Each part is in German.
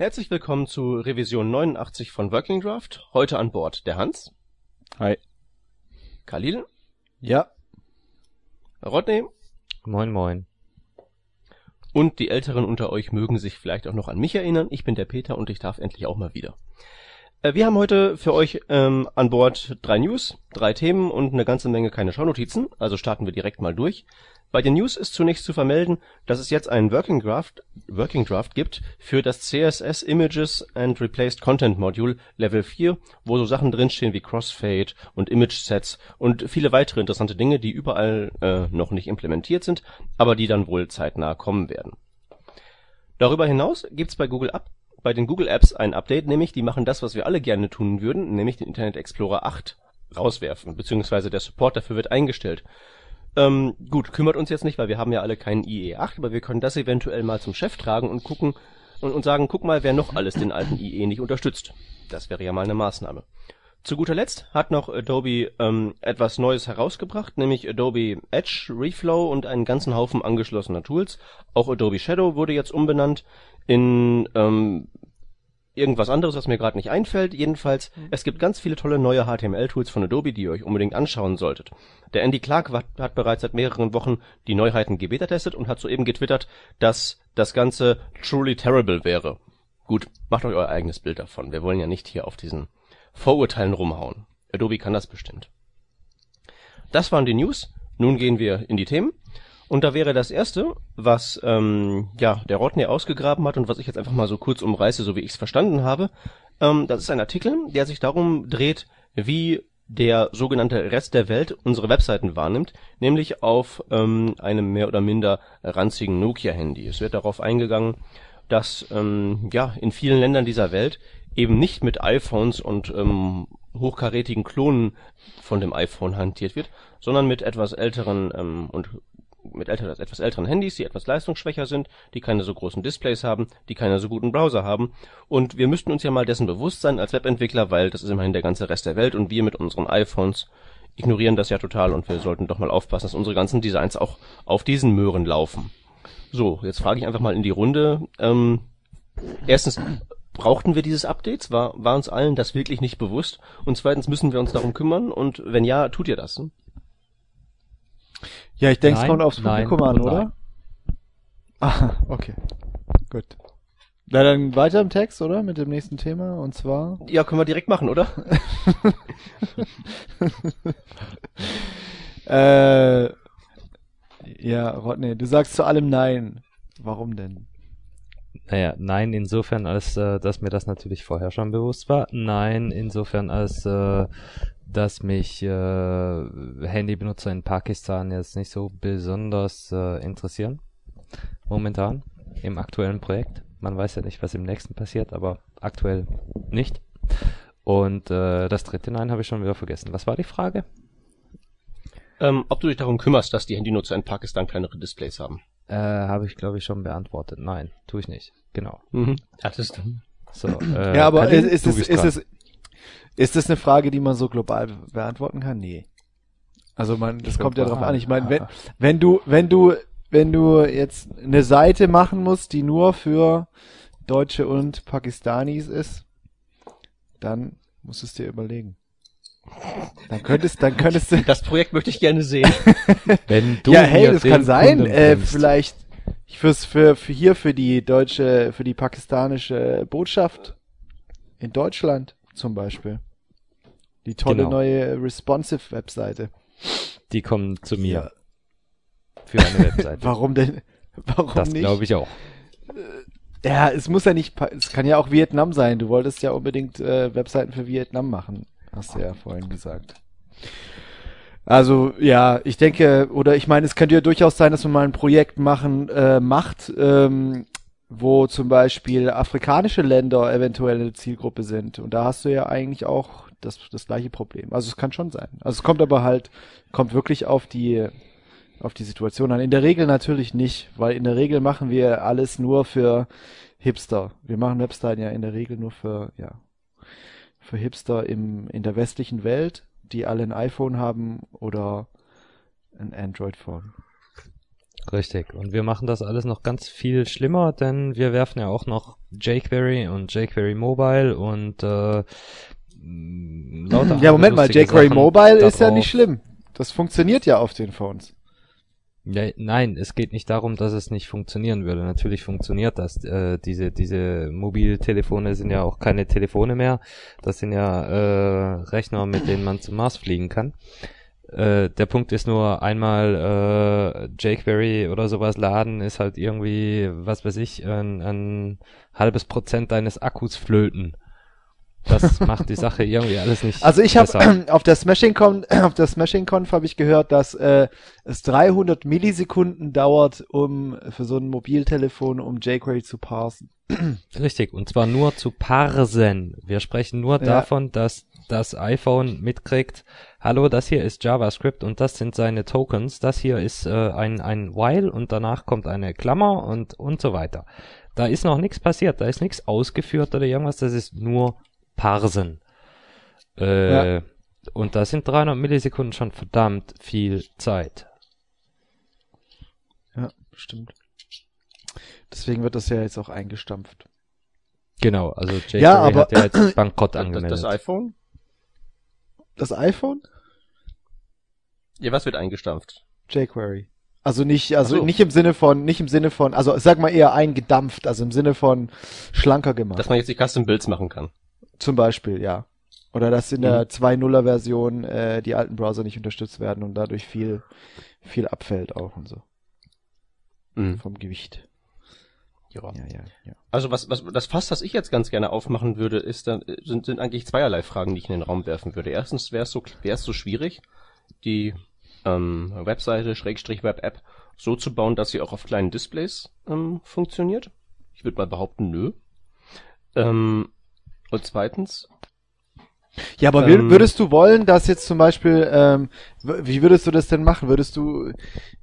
Herzlich willkommen zu Revision 89 von Working Draft. Heute an Bord der Hans. Hi. Khalil. Ja. Rodney. Moin, moin. Und die Älteren unter euch mögen sich vielleicht auch noch an mich erinnern. Ich bin der Peter und ich darf endlich auch mal wieder. Äh, wir haben heute für euch ähm, an Bord drei News, drei Themen und eine ganze Menge keine Schaunotizen. Also starten wir direkt mal durch. Bei den News ist zunächst zu vermelden, dass es jetzt einen Working Draft, Working Draft gibt für das CSS Images and Replaced Content Module Level 4, wo so Sachen drinstehen wie Crossfade und Image Sets und viele weitere interessante Dinge, die überall äh, noch nicht implementiert sind, aber die dann wohl zeitnah kommen werden. Darüber hinaus gibt's bei Google Up bei den Google Apps ein Update, nämlich die machen das, was wir alle gerne tun würden, nämlich den Internet Explorer 8 rauswerfen, beziehungsweise der Support dafür wird eingestellt. Ähm, gut, kümmert uns jetzt nicht, weil wir haben ja alle keinen IE8, aber wir können das eventuell mal zum Chef tragen und gucken und, und sagen, guck mal, wer noch alles den alten IE nicht unterstützt. Das wäre ja mal eine Maßnahme. Zu guter Letzt hat noch Adobe ähm, etwas Neues herausgebracht, nämlich Adobe Edge, Reflow und einen ganzen Haufen angeschlossener Tools. Auch Adobe Shadow wurde jetzt umbenannt in ähm, irgendwas anderes, was mir gerade nicht einfällt. Jedenfalls, mhm. es gibt ganz viele tolle neue HTML-Tools von Adobe, die ihr euch unbedingt anschauen solltet. Der Andy Clark hat, hat bereits seit mehreren Wochen die Neuheiten gebeta-testet und hat soeben getwittert, dass das Ganze truly terrible wäre. Gut, macht euch euer eigenes Bild davon. Wir wollen ja nicht hier auf diesen Vorurteilen rumhauen. Adobe kann das bestimmt. Das waren die News. Nun gehen wir in die Themen. Und da wäre das erste, was ähm, ja der Rodney ausgegraben hat und was ich jetzt einfach mal so kurz umreiße, so wie ich es verstanden habe. Ähm, das ist ein Artikel, der sich darum dreht, wie der sogenannte Rest der Welt unsere Webseiten wahrnimmt, nämlich auf ähm, einem mehr oder minder ranzigen Nokia-Handy. Es wird darauf eingegangen, dass ähm, ja in vielen Ländern dieser Welt eben nicht mit iPhones und ähm, hochkarätigen Klonen von dem iPhone hantiert wird, sondern mit etwas älteren ähm, und mit älteren, etwas älteren Handys, die etwas leistungsschwächer sind, die keine so großen Displays haben, die keine so guten Browser haben. Und wir müssten uns ja mal dessen bewusst sein als Webentwickler, weil das ist immerhin der ganze Rest der Welt und wir mit unseren iPhones ignorieren das ja total und wir sollten doch mal aufpassen, dass unsere ganzen Designs auch auf diesen Möhren laufen. So, jetzt frage ich einfach mal in die Runde. Ähm, erstens, brauchten wir dieses Updates? War, war uns allen das wirklich nicht bewusst? Und zweitens, müssen wir uns darum kümmern? Und wenn ja, tut ihr das? Ja, ich denke, es kommt aufs Publikum an, oder? Ah, okay. Gut. Na dann weiter im Text, oder? Mit dem nächsten Thema, und zwar. Ja, können wir direkt machen, oder? äh, ja, Rodney, du sagst zu allem Nein. Warum denn? Naja, nein, insofern, als äh, dass mir das natürlich vorher schon bewusst war. Nein, insofern, als äh, dass mich äh, Handybenutzer in Pakistan jetzt nicht so besonders äh, interessieren. Momentan im aktuellen Projekt. Man weiß ja nicht, was im nächsten passiert, aber aktuell nicht. Und äh, das dritte Nein habe ich schon wieder vergessen. Was war die Frage? Ähm, ob du dich darum kümmerst, dass die Handynutzer in Pakistan kleinere Displays haben. Äh, habe ich, glaube ich, schon beantwortet. Nein, tue ich nicht. Genau. Mhm. Das ist so, äh, ja, aber ist, ist, es, ist, es, ist das eine Frage, die man so global beantworten kann? Nee. Also man, das kommt ja darauf an. Ich meine, wenn, wenn du, wenn du, wenn du jetzt eine Seite machen musst, die nur für Deutsche und Pakistanis ist, dann musst du es dir überlegen. Dann könntest, dann könntest du. Das Projekt möchte ich gerne sehen. wenn du ja, hey, das kann sein. Äh, vielleicht fürs, für, für hier für die deutsche, für die pakistanische Botschaft in Deutschland zum Beispiel. Die tolle genau. neue responsive Webseite. Die kommen zu mir. Ja. Für eine Webseite. Warum denn? Warum das nicht? Das glaube ich auch. Ja, es muss ja nicht, es kann ja auch Vietnam sein. Du wolltest ja unbedingt äh, Webseiten für Vietnam machen, hast du ja vorhin gesagt. Also ja, ich denke, oder ich meine, es könnte ja durchaus sein, dass man mal ein Projekt machen äh, macht, ähm, wo zum Beispiel afrikanische Länder eventuell eine Zielgruppe sind. Und da hast du ja eigentlich auch das, das gleiche Problem. Also es kann schon sein. Also es kommt aber halt, kommt wirklich auf die, auf die Situation an. In der Regel natürlich nicht, weil in der Regel machen wir alles nur für Hipster. Wir machen Webseiten ja in der Regel nur für, ja, für Hipster im, in der westlichen Welt, die alle ein iPhone haben oder ein Android-Phone. Richtig. Und wir machen das alles noch ganz viel schlimmer, denn wir werfen ja auch noch jQuery und jQuery Mobile und äh, lauter Ja, Moment mal, jQuery Mobile ist ja nicht schlimm. Das funktioniert ja auf den Phones. Ja, nein, es geht nicht darum, dass es nicht funktionieren würde. Natürlich funktioniert das. Äh, diese diese Mobiltelefone sind ja auch keine Telefone mehr. Das sind ja äh, Rechner, mit denen man zum Mars fliegen kann. Äh, der Punkt ist nur einmal äh, jQuery oder sowas laden ist halt irgendwie, was weiß ich, ein, ein halbes Prozent deines Akkus flöten. Das macht die Sache irgendwie alles nicht. Also ich habe auf der Smashing Con, auf der Smashing Conf habe ich gehört, dass äh, es 300 Millisekunden dauert, um für so ein Mobiltelefon, um jQuery zu parsen. Richtig, und zwar nur zu parsen. Wir sprechen nur ja. davon, dass das iPhone mitkriegt, hallo, das hier ist JavaScript und das sind seine Tokens, das hier ist äh, ein, ein While und danach kommt eine Klammer und, und so weiter. Da ist noch nichts passiert, da ist nichts ausgeführt oder irgendwas, das ist nur parsen. Äh, ja. Und da sind 300 Millisekunden schon verdammt viel Zeit. Ja, stimmt. Deswegen wird das ja jetzt auch eingestampft. Genau, also jQuery ja, aber, hat ja jetzt Bankrott angemeldet. Das, das iPhone? Das iPhone? Ja, was wird eingestampft? jQuery. Also nicht, also so. nicht im Sinne von, nicht im Sinne von, also sag mal eher eingedampft, also im Sinne von schlanker gemacht. Dass man jetzt die Custom Builds machen kann. Zum Beispiel, ja. Oder dass in der mhm. 2.0er Version äh, die alten Browser nicht unterstützt werden und dadurch viel, viel abfällt auch und so. Mhm. Vom Gewicht. Ja. ja, ja, ja. Also was, was, das Fass, das ich jetzt ganz gerne aufmachen würde, ist dann, sind, sind eigentlich zweierlei Fragen, die ich in den Raum werfen würde. Erstens wäre es so, wäre es so schwierig, die ähm, Webseite, Schrägstrich Web-App so zu bauen, dass sie auch auf kleinen Displays ähm, funktioniert. Ich würde mal behaupten, nö. Ähm, und zweitens. Ja, aber ähm, würdest du wollen, dass jetzt zum Beispiel, ähm, wie würdest du das denn machen? Würdest du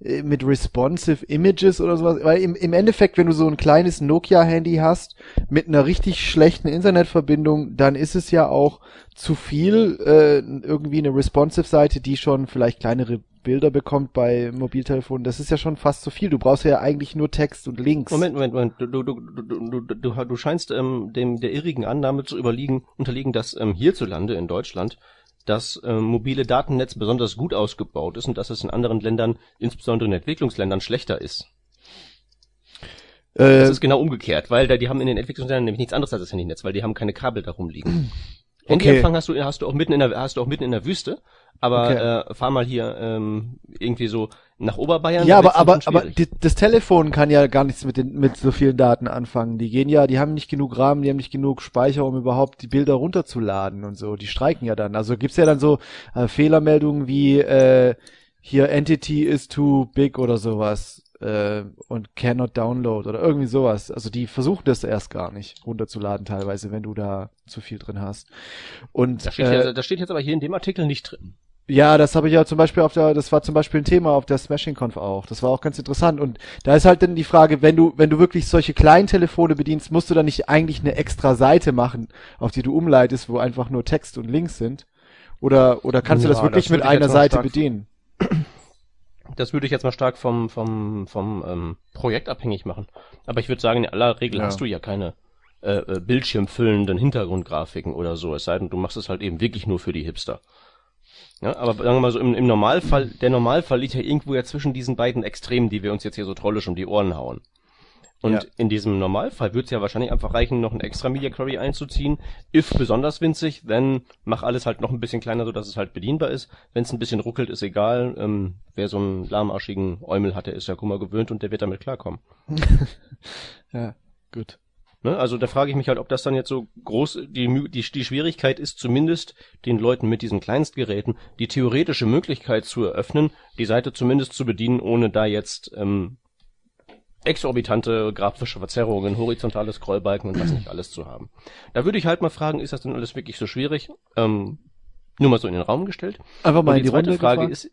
äh, mit responsive Images oder sowas? Weil im, im Endeffekt, wenn du so ein kleines Nokia-Handy hast mit einer richtig schlechten Internetverbindung, dann ist es ja auch zu viel äh, irgendwie eine responsive Seite, die schon vielleicht kleinere Bilder bekommt bei Mobiltelefonen, das ist ja schon fast zu viel. Du brauchst ja eigentlich nur Text und Links. Moment, Moment, Moment. Du, du, du, du, du, du, scheinst ähm, dem der irrigen Annahme zu überliegen, unterliegen, dass ähm, hierzulande in Deutschland das ähm, mobile Datennetz besonders gut ausgebaut ist und dass es in anderen Ländern, insbesondere in Entwicklungsländern, schlechter ist. Äh, das ist genau umgekehrt, weil da, die haben in den Entwicklungsländern nämlich nichts anderes als das Handynetz, weil die haben keine Kabel darum liegen. Okay. Handyempfang hast du hast du auch mitten in der hast du auch mitten in der Wüste, aber okay. äh, fahr mal hier ähm, irgendwie so nach Oberbayern. Ja, aber aber aber die, das Telefon kann ja gar nichts mit den mit so vielen Daten anfangen. Die gehen ja, die haben nicht genug Rahmen, die haben nicht genug Speicher, um überhaupt die Bilder runterzuladen und so. Die streiken ja dann. Also gibt's ja dann so äh, Fehlermeldungen wie äh, hier Entity is too big oder sowas äh, und cannot download oder irgendwie sowas. Also die versuchen das erst gar nicht runterzuladen teilweise, wenn du da zu viel drin hast. Und das steht, äh, ja, das steht jetzt aber hier in dem Artikel nicht drin. Ja, das habe ich ja zum Beispiel auf der, das war zum Beispiel ein Thema auf der Smashing Conf auch. Das war auch ganz interessant. Und da ist halt dann die Frage, wenn du, wenn du wirklich solche kleinen Telefone bedienst, musst du dann nicht eigentlich eine extra Seite machen, auf die du umleitest, wo einfach nur Text und Links sind? Oder, oder kannst ja, du das wirklich das mit einer Seite bedienen? Das würde ich jetzt mal stark vom, vom, vom ähm, Projekt abhängig machen. Aber ich würde sagen, in aller Regel ja. hast du ja keine äh, äh, bildschirmfüllenden Hintergrundgrafiken oder so. Es sei denn, du machst es halt eben wirklich nur für die Hipster. Ja, aber sagen wir mal so, im, im Normalfall, der Normalfall liegt ja irgendwo ja zwischen diesen beiden Extremen, die wir uns jetzt hier so trollisch um die Ohren hauen. Und ja. in diesem Normalfall wird es ja wahrscheinlich einfach reichen, noch ein extra Media Query einzuziehen. If besonders winzig, then mach alles halt noch ein bisschen kleiner, so dass es halt bedienbar ist. Wenn es ein bisschen ruckelt, ist egal. Ähm, wer so einen lahmarschigen Eumel hat, der ist ja Kummer gewöhnt und der wird damit klarkommen. ja, gut. Ne? Also da frage ich mich halt, ob das dann jetzt so groß, die, die, die Schwierigkeit ist zumindest den Leuten mit diesen Kleinstgeräten die theoretische Möglichkeit zu eröffnen, die Seite zumindest zu bedienen, ohne da jetzt ähm, exorbitante grafische Verzerrungen, horizontale Scrollbalken und was nicht alles zu haben. Da würde ich halt mal fragen, ist das denn alles wirklich so schwierig? Ähm, nur mal so in den Raum gestellt. Einfach mal und die, die zweite Runde Frage gefragt. ist,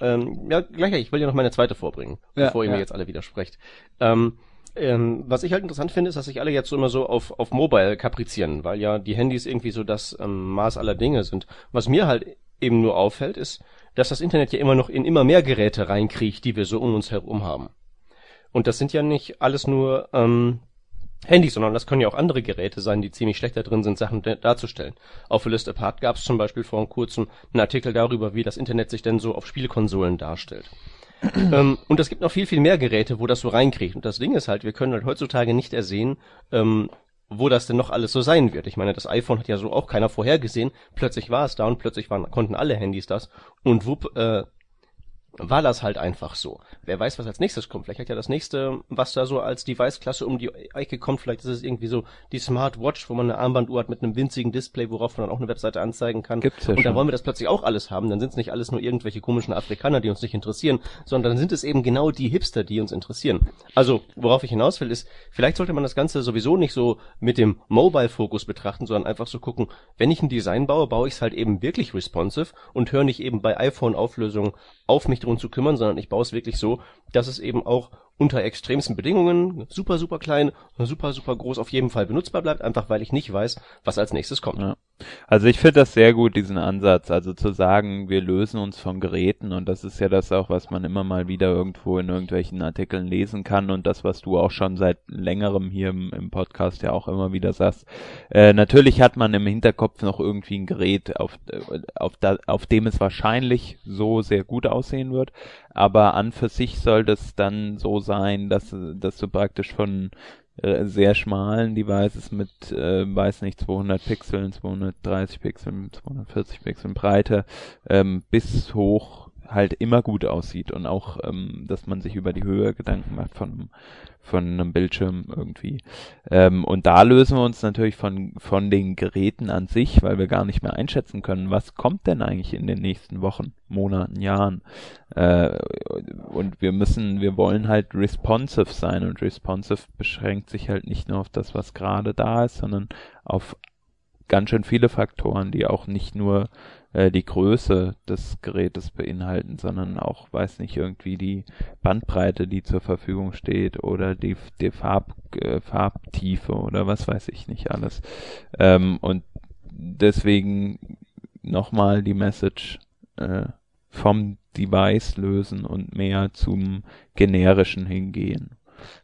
ähm, ja, gleich, ich will ja noch meine zweite vorbringen, ja, bevor ihr ja. mir jetzt alle widersprecht. Ähm, ähm, was ich halt interessant finde, ist, dass sich alle jetzt so immer so auf, auf Mobile kaprizieren, weil ja die Handys irgendwie so das ähm, Maß aller Dinge sind. Was mir halt eben nur auffällt, ist, dass das Internet ja immer noch in immer mehr Geräte reinkriecht, die wir so um uns herum haben. Und das sind ja nicht alles nur ähm, Handys, sondern das können ja auch andere Geräte sein, die ziemlich schlecht da drin sind, Sachen darzustellen. Auf List Apart gab es zum Beispiel vor kurzem einen Artikel darüber, wie das Internet sich denn so auf Spielkonsolen darstellt. Ähm, und es gibt noch viel, viel mehr Geräte, wo das so reinkriegt. Und das Ding ist halt, wir können halt heutzutage nicht ersehen, ähm, wo das denn noch alles so sein wird. Ich meine, das iPhone hat ja so auch keiner vorhergesehen. Plötzlich war es da und plötzlich waren, konnten alle Handys das. Und wupp, äh, war das halt einfach so. Wer weiß, was als nächstes kommt. Vielleicht hat ja das nächste, was da so als Device-Klasse um die Ecke kommt, vielleicht ist es irgendwie so die Smartwatch, wo man eine Armbanduhr hat mit einem winzigen Display, worauf man dann auch eine Webseite anzeigen kann. Gibt's ja und dann schon. wollen wir das plötzlich auch alles haben. Dann sind es nicht alles nur irgendwelche komischen Afrikaner, die uns nicht interessieren, sondern dann sind es eben genau die Hipster, die uns interessieren. Also, worauf ich hinaus will, ist, vielleicht sollte man das Ganze sowieso nicht so mit dem Mobile-Fokus betrachten, sondern einfach so gucken, wenn ich ein Design baue, baue ich es halt eben wirklich responsive und höre nicht eben bei iPhone-Auflösungen auf, mich drum zu kümmern, sondern ich baue es wirklich so, dass es eben auch unter extremsten Bedingungen super, super klein, super, super groß auf jeden Fall benutzbar bleibt, einfach weil ich nicht weiß, was als nächstes kommt. Ja. Also ich finde das sehr gut, diesen Ansatz, also zu sagen, wir lösen uns von Geräten und das ist ja das auch, was man immer mal wieder irgendwo in irgendwelchen Artikeln lesen kann und das, was du auch schon seit längerem hier im, im Podcast ja auch immer wieder sagst. Äh, natürlich hat man im Hinterkopf noch irgendwie ein Gerät, auf, äh, auf, da, auf dem es wahrscheinlich so sehr gut aussehen wird, aber an für sich soll das dann so sein, dass, dass du praktisch von äh, sehr schmalen Devices mit, äh, weiß nicht, 200 Pixeln, 230 Pixeln, 240 Pixeln Breite, ähm, bis hoch halt immer gut aussieht und auch, ähm, dass man sich über die Höhe Gedanken macht von, von einem Bildschirm irgendwie. Ähm, und da lösen wir uns natürlich von, von den Geräten an sich, weil wir gar nicht mehr einschätzen können, was kommt denn eigentlich in den nächsten Wochen, Monaten, Jahren. Äh, und wir müssen, wir wollen halt responsive sein und responsive beschränkt sich halt nicht nur auf das, was gerade da ist, sondern auf ganz schön viele Faktoren, die auch nicht nur äh, die Größe des Gerätes beinhalten, sondern auch, weiß nicht, irgendwie die Bandbreite, die zur Verfügung steht oder die, die Farb, äh, Farbtiefe oder was weiß ich nicht alles. Ähm, und deswegen nochmal die Message äh, vom Device lösen und mehr zum generischen hingehen,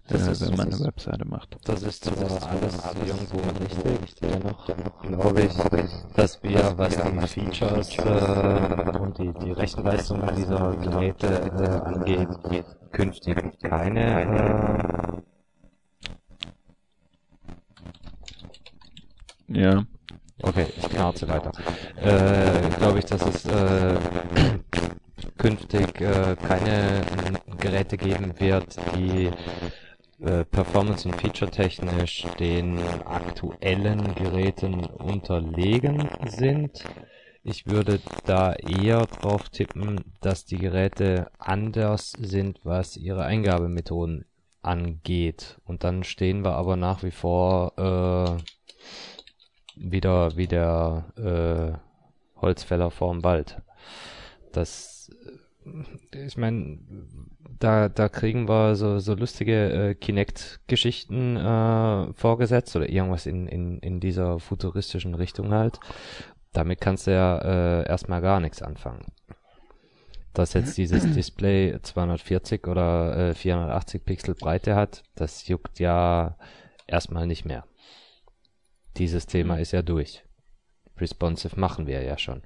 Das äh, ist- wenn man das eine Webseite macht. Das ist zwar alles irgendwo richtig, dennoch glaube ich, dass wir, was die Features äh, und die, die Rechenleistung dieser Geräte äh, angeht, künftig keine Ja. äh, Okay, ich knarze weiter. Äh, glaube ich, dass es äh, künftig äh, keine äh, Geräte geben wird, die äh, performance- und feature-technisch den aktuellen Geräten unterlegen sind. Ich würde da eher drauf tippen, dass die Geräte anders sind, was ihre Eingabemethoden angeht. Und dann stehen wir aber nach wie vor äh, wieder wie der äh, Holzfäller vorm Wald. Das, ich meine, da, da kriegen wir so, so lustige äh, Kinect-Geschichten äh, vorgesetzt oder irgendwas in, in, in dieser futuristischen Richtung halt. Damit kannst du ja äh, erstmal gar nichts anfangen. Dass jetzt dieses Display 240 oder äh, 480 Pixel Breite hat, das juckt ja erstmal nicht mehr. Dieses Thema ist ja durch. Responsive machen wir ja schon.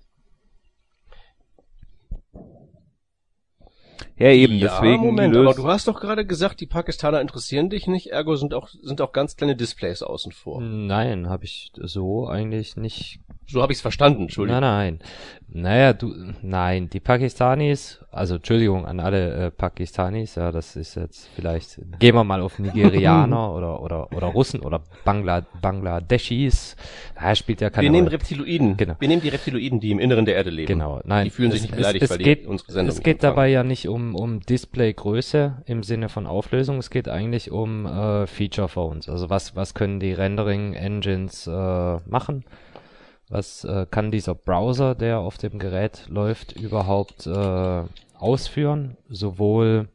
Ja, eben, ja, deswegen Moment, löst, aber du hast doch gerade gesagt, die Pakistaner interessieren dich nicht, ergo sind auch, sind auch ganz kleine Displays außen vor. Nein, habe ich so eigentlich nicht. So habe ich es verstanden, Entschuldigung. Nein, nein. Naja, du, nein, die Pakistanis, also Entschuldigung an alle äh, Pakistanis, ja, das ist jetzt vielleicht, gehen wir mal auf Nigerianer oder, oder, oder Russen oder Bangla, Bangladeschis. Da spielt ja keine Wir nehmen Rolle. Reptiloiden. Genau. Wir nehmen die Reptiloiden, die im Inneren der Erde leben. Genau, nein. Die fühlen es, sich nicht beleidigt, es, es weil geht, die unsere Sendung Es geht empfangen. dabei ja nicht um, um Displaygröße im Sinne von Auflösung, es geht eigentlich um äh, Feature Phones. Also was, was können die Rendering Engines äh, machen? Was äh, kann dieser Browser, der auf dem Gerät läuft, überhaupt äh, ausführen? Sowohl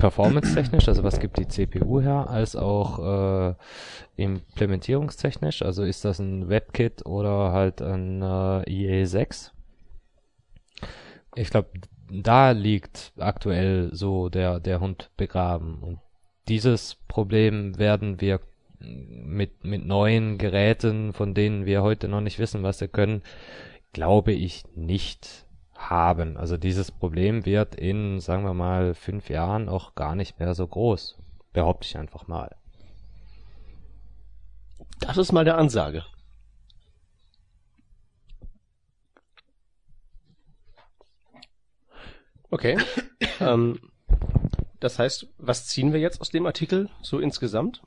performance-technisch, also was gibt die CPU her, als auch äh, implementierungstechnisch. Also ist das ein WebKit oder halt ein äh, IE6? Ich glaube, da liegt aktuell so der, der Hund begraben. Und dieses Problem werden wir mit, mit neuen Geräten, von denen wir heute noch nicht wissen, was sie können, glaube ich nicht haben. Also dieses Problem wird in, sagen wir mal, fünf Jahren auch gar nicht mehr so groß. Behaupte ich einfach mal. Das ist mal der Ansage. Okay. ähm, das heißt, was ziehen wir jetzt aus dem Artikel so insgesamt?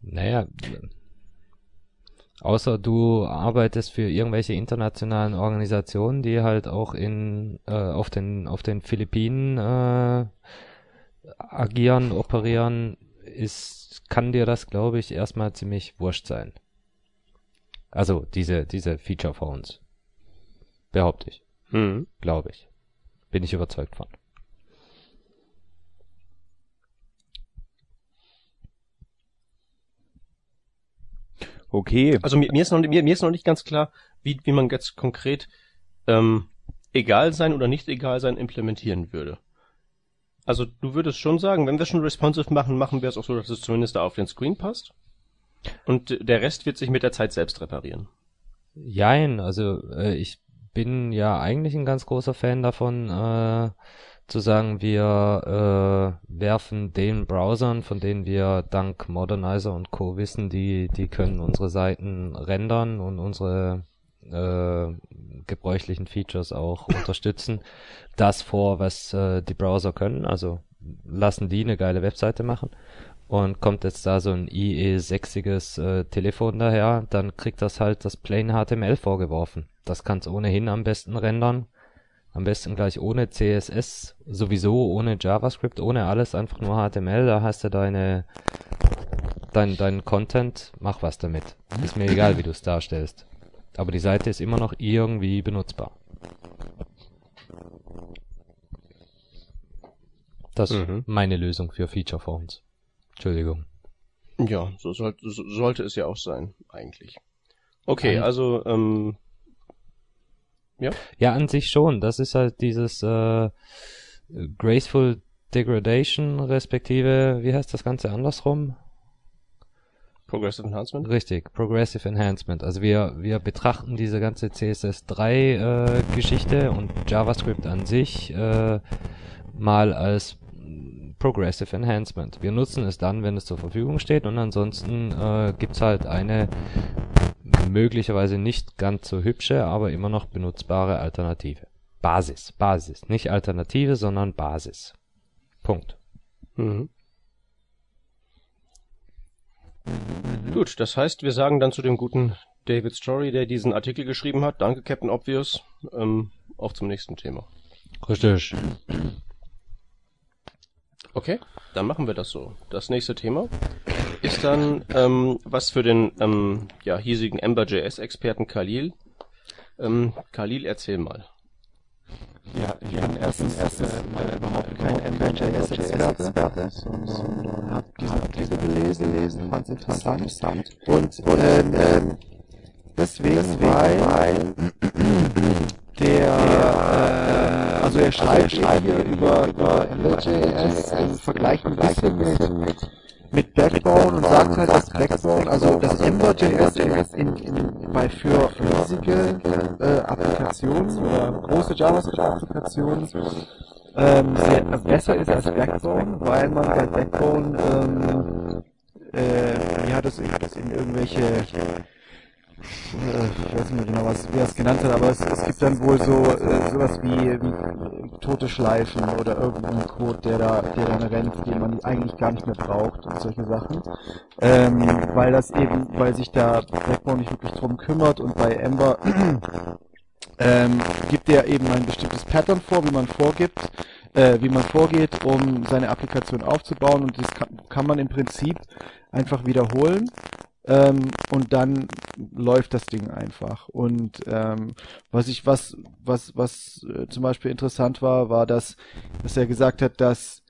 Naja, außer du arbeitest für irgendwelche internationalen Organisationen, die halt auch in äh, auf den auf den Philippinen äh, agieren, operieren, ist kann dir das, glaube ich, erstmal ziemlich wurscht sein. Also diese diese Feature Phones, behaupte ich, Mhm. glaube ich, bin ich überzeugt von. Okay. Also mir, mir, ist noch, mir, mir ist noch nicht ganz klar, wie, wie man jetzt konkret ähm, egal sein oder nicht egal sein implementieren würde. Also du würdest schon sagen, wenn wir schon responsive machen, machen wir es auch so, dass es zumindest da auf den Screen passt. Und der Rest wird sich mit der Zeit selbst reparieren. Jein, also äh, ich bin ja eigentlich ein ganz großer Fan davon, äh, zu sagen, wir äh, werfen den Browsern, von denen wir dank Modernizer und Co. wissen, die, die können unsere Seiten rendern und unsere äh, gebräuchlichen Features auch unterstützen, das vor, was äh, die Browser können. Also lassen die eine geile Webseite machen und kommt jetzt da so ein IE6iges äh, Telefon daher, dann kriegt das halt das Plain HTML vorgeworfen. Das kann's ohnehin am besten rendern. Am besten gleich ohne CSS, sowieso ohne JavaScript, ohne alles, einfach nur HTML. Da hast du deine, dein, dein Content, mach was damit. Ist mir egal, wie du es darstellst. Aber die Seite ist immer noch irgendwie benutzbar. Das ist Mhm. meine Lösung für Feature Phones. Entschuldigung. Ja, so, soll, so sollte es ja auch sein, eigentlich. Okay, also ähm, Ja, an sich schon. Das ist halt dieses äh, Graceful Degradation, respektive, wie heißt das Ganze andersrum? Progressive Enhancement. Richtig, Progressive Enhancement. Also wir, wir betrachten diese ganze CSS3 äh, und JavaScript an sich äh, mal als Progressive Enhancement. Wir nutzen es dann, wenn es zur Verfügung steht und ansonsten äh, gibt's halt eine möglicherweise nicht ganz so hübsche, aber immer noch benutzbare Alternative. Basis, Basis. Nicht Alternative, sondern Basis. Punkt. Mhm. Gut, das heißt, wir sagen dann zu dem guten David Story, der diesen Artikel geschrieben hat, danke Captain Obvious, ähm, auf zum nächsten Thema. Richtig. Okay, dann machen wir das so. Das nächste Thema ist dann ähm, was für den ähm, ja, hiesigen Ember.js-Experten Khalil. Ähm, Khalil, erzähl mal. Ja, ich bin erstens erst mal überhaupt kein Ember.js-Experte, sondern habe diesen Artikel gelesen, gelesen fand es interessant. Und ähm, deswegen, weil der, äh, also er schreibt hier über, über Ember.js, also vergleicht ein bisschen mit, mit Backbone und sagt halt, dass Backbone, also das Ember.js in, in, bei für riesige äh, Applikationen oder große JavaScript-Applikationen ähm, sehr, besser ist als Backbone, weil man bei Backbone ähm, äh, ja, das, das in irgendwelche äh, ich weiß nicht mehr genau, was, wer es genannt hat, aber es, es gibt dann wohl so äh, sowas wie, wie tote Schleifen oder irgendeinen Code, der da, der dann rennt, den man eigentlich gar nicht mehr braucht und solche Sachen. Ähm, weil das eben, weil sich da Backbone nicht wirklich drum kümmert und bei Ember ähm, gibt er eben ein bestimmtes Pattern vor, wie man vorgibt, äh, wie man vorgeht, um seine Applikation aufzubauen und das kann, kann man im Prinzip einfach wiederholen ähm, und dann läuft das Ding einfach. Und ähm, was ich was was was äh, zum Beispiel interessant war, war, dass dass er gesagt hat, dass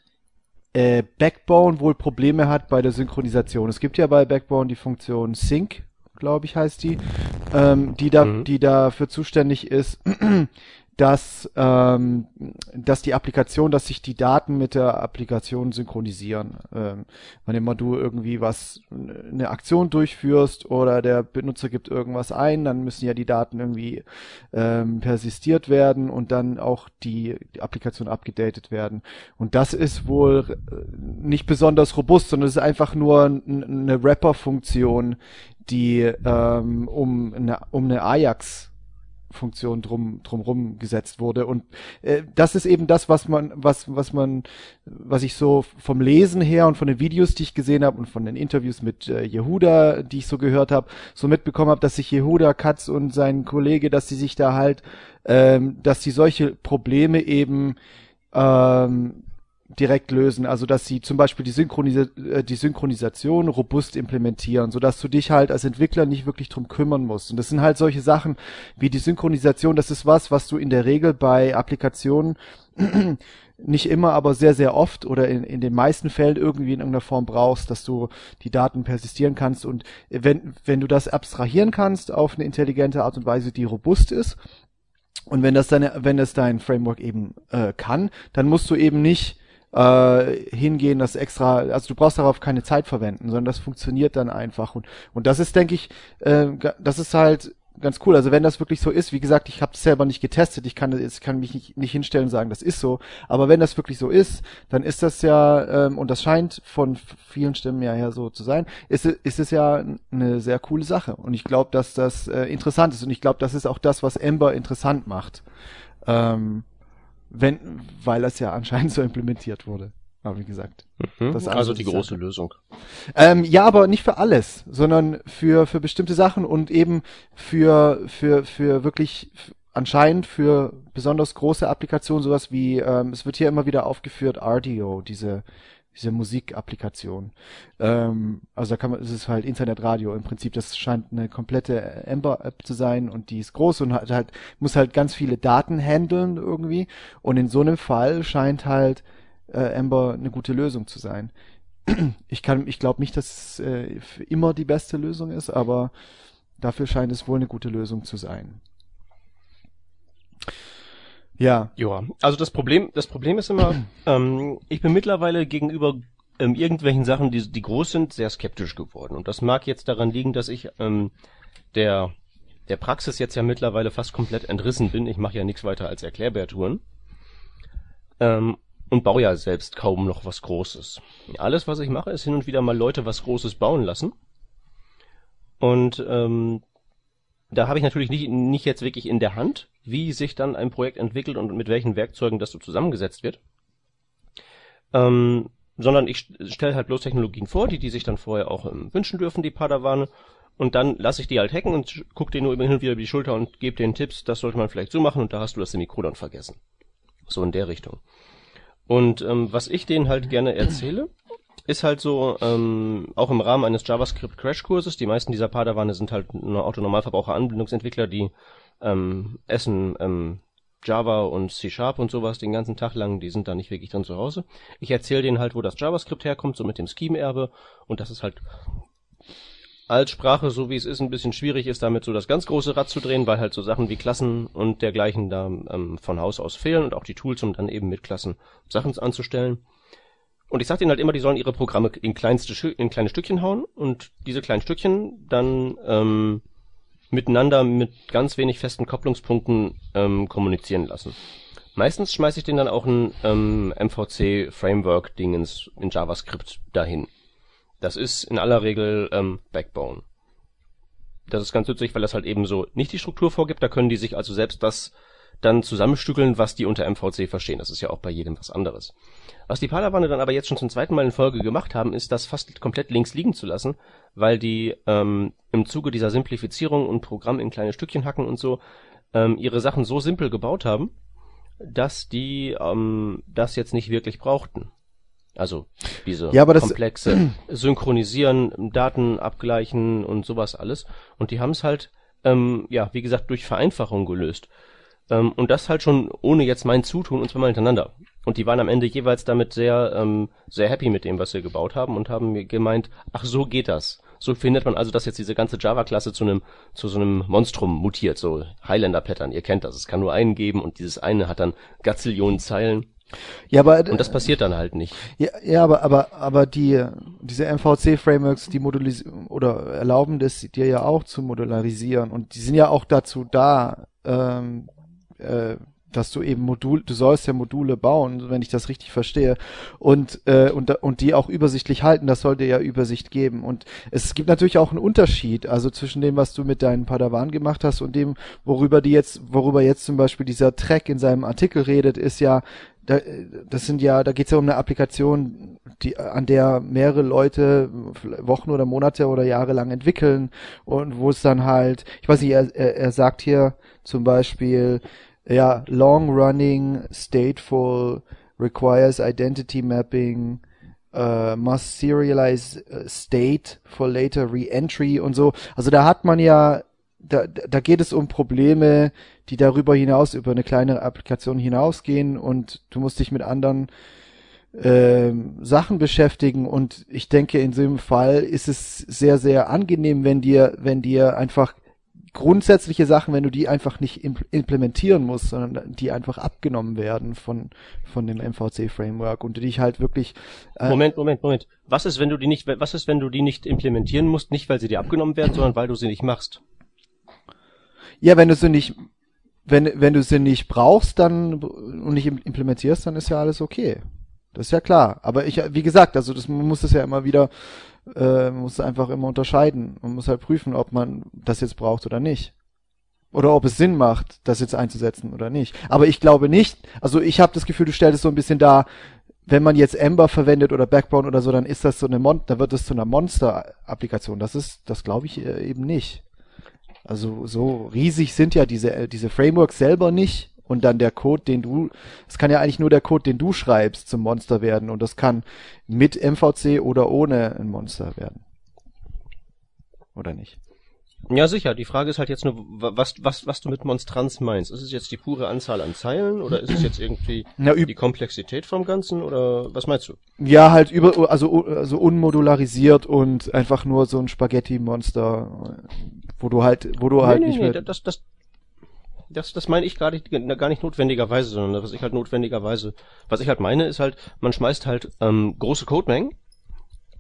äh, Backbone wohl Probleme hat bei der Synchronisation. Es gibt ja bei Backbone die Funktion Sync, glaube ich, heißt die, ähm, die da Mhm. die dafür zuständig ist, dass, ähm, dass die Applikation, dass sich die Daten mit der Applikation synchronisieren. Ähm, wann immer du irgendwie was, eine Aktion durchführst oder der Benutzer gibt irgendwas ein, dann müssen ja die Daten irgendwie ähm, persistiert werden und dann auch die, die Applikation abgedatet werden. Und das ist wohl nicht besonders robust, sondern es ist einfach nur eine Wrapper-Funktion, die ähm, um eine, um eine Ajax Funktion drum drumrum gesetzt wurde. Und äh, das ist eben das was man was was man was ich so vom Lesen her und von den Videos die ich gesehen habe und von den Interviews mit äh, Yehuda die ich so gehört habe so mitbekommen habe dass sich Yehuda Katz und sein Kollege dass sie sich da halt ähm, dass sie solche Probleme eben ähm, direkt lösen. Also dass sie zum Beispiel die, Synchronisa äh, die Synchronisation robust implementieren, sodass du dich halt als Entwickler nicht wirklich drum kümmern musst. Und das sind halt solche Sachen wie die Synchronisation, das ist was, was du in der Regel bei Applikationen nicht immer, aber sehr, sehr oft oder in, in den meisten Fällen irgendwie in irgendeiner Form brauchst, dass du die Daten persistieren kannst. Und wenn, wenn du das abstrahieren kannst auf eine intelligente Art und Weise, die robust ist, und wenn das deine, wenn das dein Framework eben äh, kann, dann musst du eben nicht äh, hingehen, das extra, also du brauchst darauf keine Zeit verwenden, sondern das funktioniert dann einfach und und das ist, denke ich, äh, das ist halt ganz cool. Also wenn das wirklich so ist, wie gesagt, ich habe es selber nicht getestet, ich kann ich kann mich nicht, nicht hinstellen und sagen, das ist so. Aber wenn das wirklich so ist, dann ist das ja ähm, und das scheint von vielen Stimmen ja her so zu sein, ist ist es ja eine sehr coole Sache. Und ich glaube, dass das äh, interessant ist und ich glaube, das ist auch das, was Ember interessant macht. Ähm, wenn, weil das ja anscheinend so implementiert wurde. Aber wie gesagt. Mhm. also die große Sache. Lösung. Ähm, ja, aber nicht für alles, sondern für, für bestimmte Sachen und eben für, für, für wirklich anscheinend für besonders große Applikationen, sowas wie, ähm, es wird hier immer wieder aufgeführt, RDO, diese diese Musikapplikation. Ähm, also da kann man, es ist halt Internetradio im Prinzip. Das scheint eine komplette Ember-App zu sein und die ist groß und hat halt muss halt ganz viele Daten handeln irgendwie. Und in so einem Fall scheint halt äh, Ember eine gute Lösung zu sein. Ich kann, ich glaube nicht, dass es äh, immer die beste Lösung ist, aber dafür scheint es wohl eine gute Lösung zu sein. Ja. Ja, also das Problem, das Problem ist immer, ähm, ich bin mittlerweile gegenüber ähm, irgendwelchen Sachen, die, die groß sind, sehr skeptisch geworden. Und das mag jetzt daran liegen, dass ich ähm, der, der Praxis jetzt ja mittlerweile fast komplett entrissen bin. Ich mache ja nichts weiter als Erklärbärtouren. Ähm, und baue ja selbst kaum noch was Großes. Alles, was ich mache, ist hin und wieder mal Leute was Großes bauen lassen. Und ähm, da habe ich natürlich nicht, nicht jetzt wirklich in der Hand, wie sich dann ein Projekt entwickelt und mit welchen Werkzeugen das so zusammengesetzt wird. Ähm, sondern ich stelle halt bloß Technologien vor, die die sich dann vorher auch ähm, wünschen dürfen, die Padawane. Und dann lasse ich die halt hacken und gucke denen nur hin und wieder über die Schulter und gebe denen Tipps, das sollte man vielleicht so machen und da hast du das Semikolon vergessen. So in der Richtung. Und ähm, was ich denen halt gerne erzähle, ist halt so, ähm, auch im Rahmen eines JavaScript Crashkurses, die meisten dieser Padawane sind halt nur Autonormalverbraucher-Anbindungsentwickler, die ähm, essen ähm, Java und C Sharp und sowas den ganzen Tag lang, die sind da nicht wirklich drin zu Hause. Ich erzähle denen halt, wo das JavaScript herkommt, so mit dem Scheme-Erbe und das ist halt als Sprache, so wie es ist, ein bisschen schwierig ist, damit so das ganz große Rad zu drehen, weil halt so Sachen wie Klassen und dergleichen da ähm, von Haus aus fehlen und auch die Tools, um dann eben mit Klassen Sachen anzustellen. Und ich sag denen halt immer, die sollen ihre Programme in kleinste in kleine Stückchen hauen und diese kleinen Stückchen dann ähm, miteinander mit ganz wenig festen Kopplungspunkten ähm, kommunizieren lassen. Meistens schmeiße ich denen dann auch ein ähm, MVC-Framework-Dingens in JavaScript dahin. Das ist in aller Regel ähm, Backbone. Das ist ganz nützlich, weil das halt eben so nicht die Struktur vorgibt. Da können die sich also selbst das dann zusammenstückeln, was die unter MVC verstehen. Das ist ja auch bei jedem was anderes. Was die Padawane dann aber jetzt schon zum zweiten Mal in Folge gemacht haben, ist, das fast komplett links liegen zu lassen, weil die ähm, im Zuge dieser Simplifizierung und Programm in kleine Stückchen hacken und so ähm, ihre Sachen so simpel gebaut haben, dass die ähm, das jetzt nicht wirklich brauchten. Also diese ja, komplexe Synchronisieren, Daten abgleichen und sowas alles. Und die haben es halt, ähm, ja, wie gesagt, durch Vereinfachung gelöst. Ähm, und das halt schon ohne jetzt mein Zutun und zweimal hintereinander. Und die waren am Ende jeweils damit sehr, ähm, sehr happy mit dem, was wir gebaut haben und haben mir gemeint, ach so geht das. So findet man also, dass jetzt diese ganze Java-Klasse zu einem, zu so einem Monstrum mutiert, so Highlander-Pattern, ihr kennt das. Es kann nur einen geben und dieses eine hat dann Gazillionen Zeilen. Ja, aber Und das passiert dann halt nicht. Ja, ja, aber aber aber die diese MVC-Frameworks, die modulis oder erlauben das dir ja auch zu modularisieren und die sind ja auch dazu da, ähm, äh, dass du eben Modul, du sollst ja Module bauen, wenn ich das richtig verstehe, und äh, und und die auch übersichtlich halten. Das soll dir ja Übersicht geben. Und es gibt natürlich auch einen Unterschied, also zwischen dem, was du mit deinen Padawan gemacht hast und dem, worüber die jetzt, worüber jetzt zum Beispiel dieser Track in seinem Artikel redet, ist ja da, das sind ja, da geht es ja um eine Applikation, die, an der mehrere Leute Wochen oder Monate oder Jahre lang entwickeln und wo es dann halt, ich weiß nicht, er, er sagt hier zum Beispiel, ja, long running, stateful, requires identity mapping, uh, must serialize uh, state for later re-entry und so. Also da hat man ja da, da geht es um Probleme, die darüber hinaus, über eine kleine Applikation hinausgehen und du musst dich mit anderen ähm, Sachen beschäftigen und ich denke, in so einem Fall ist es sehr, sehr angenehm, wenn dir, wenn dir einfach grundsätzliche Sachen, wenn du die einfach nicht implementieren musst, sondern die einfach abgenommen werden von, von dem MVC-Framework und du dich halt wirklich. Äh Moment, Moment, Moment. Was ist, wenn du die nicht, was ist, wenn du die nicht implementieren musst, nicht weil sie dir abgenommen werden, sondern weil du sie nicht machst? Ja, wenn du sie nicht, wenn, wenn du sie nicht brauchst, dann und nicht implementierst, dann ist ja alles okay. Das ist ja klar. Aber ich, wie gesagt, also das, man muss es ja immer wieder, äh, muss einfach immer unterscheiden. Man muss halt prüfen, ob man das jetzt braucht oder nicht. Oder ob es Sinn macht, das jetzt einzusetzen oder nicht. Aber ich glaube nicht, also ich habe das Gefühl, du stellst es so ein bisschen da, wenn man jetzt Ember verwendet oder Backbone oder so, dann ist das so eine Mon da wird es zu einer Monster-Applikation. Das ist, das glaube ich äh, eben nicht. Also so riesig sind ja diese, äh, diese Frameworks selber nicht. Und dann der Code, den du, es kann ja eigentlich nur der Code, den du schreibst, zum Monster werden. Und das kann mit MVC oder ohne ein Monster werden. Oder nicht? Ja, sicher. Die Frage ist halt jetzt nur, was, was, was du mit Monstranz meinst. Ist es jetzt die pure Anzahl an Zeilen oder ist es jetzt irgendwie Na, die Komplexität vom Ganzen oder was meinst du? Ja, halt über, also, also unmodularisiert und einfach nur so ein Spaghetti-Monster, wo du halt, wo du nee, halt nee, nicht nee, mehr. Das, das, das, das meine ich gar nicht, gar nicht notwendigerweise, sondern was ich halt notwendigerweise, was ich halt meine, ist halt, man schmeißt halt ähm, große Codemengen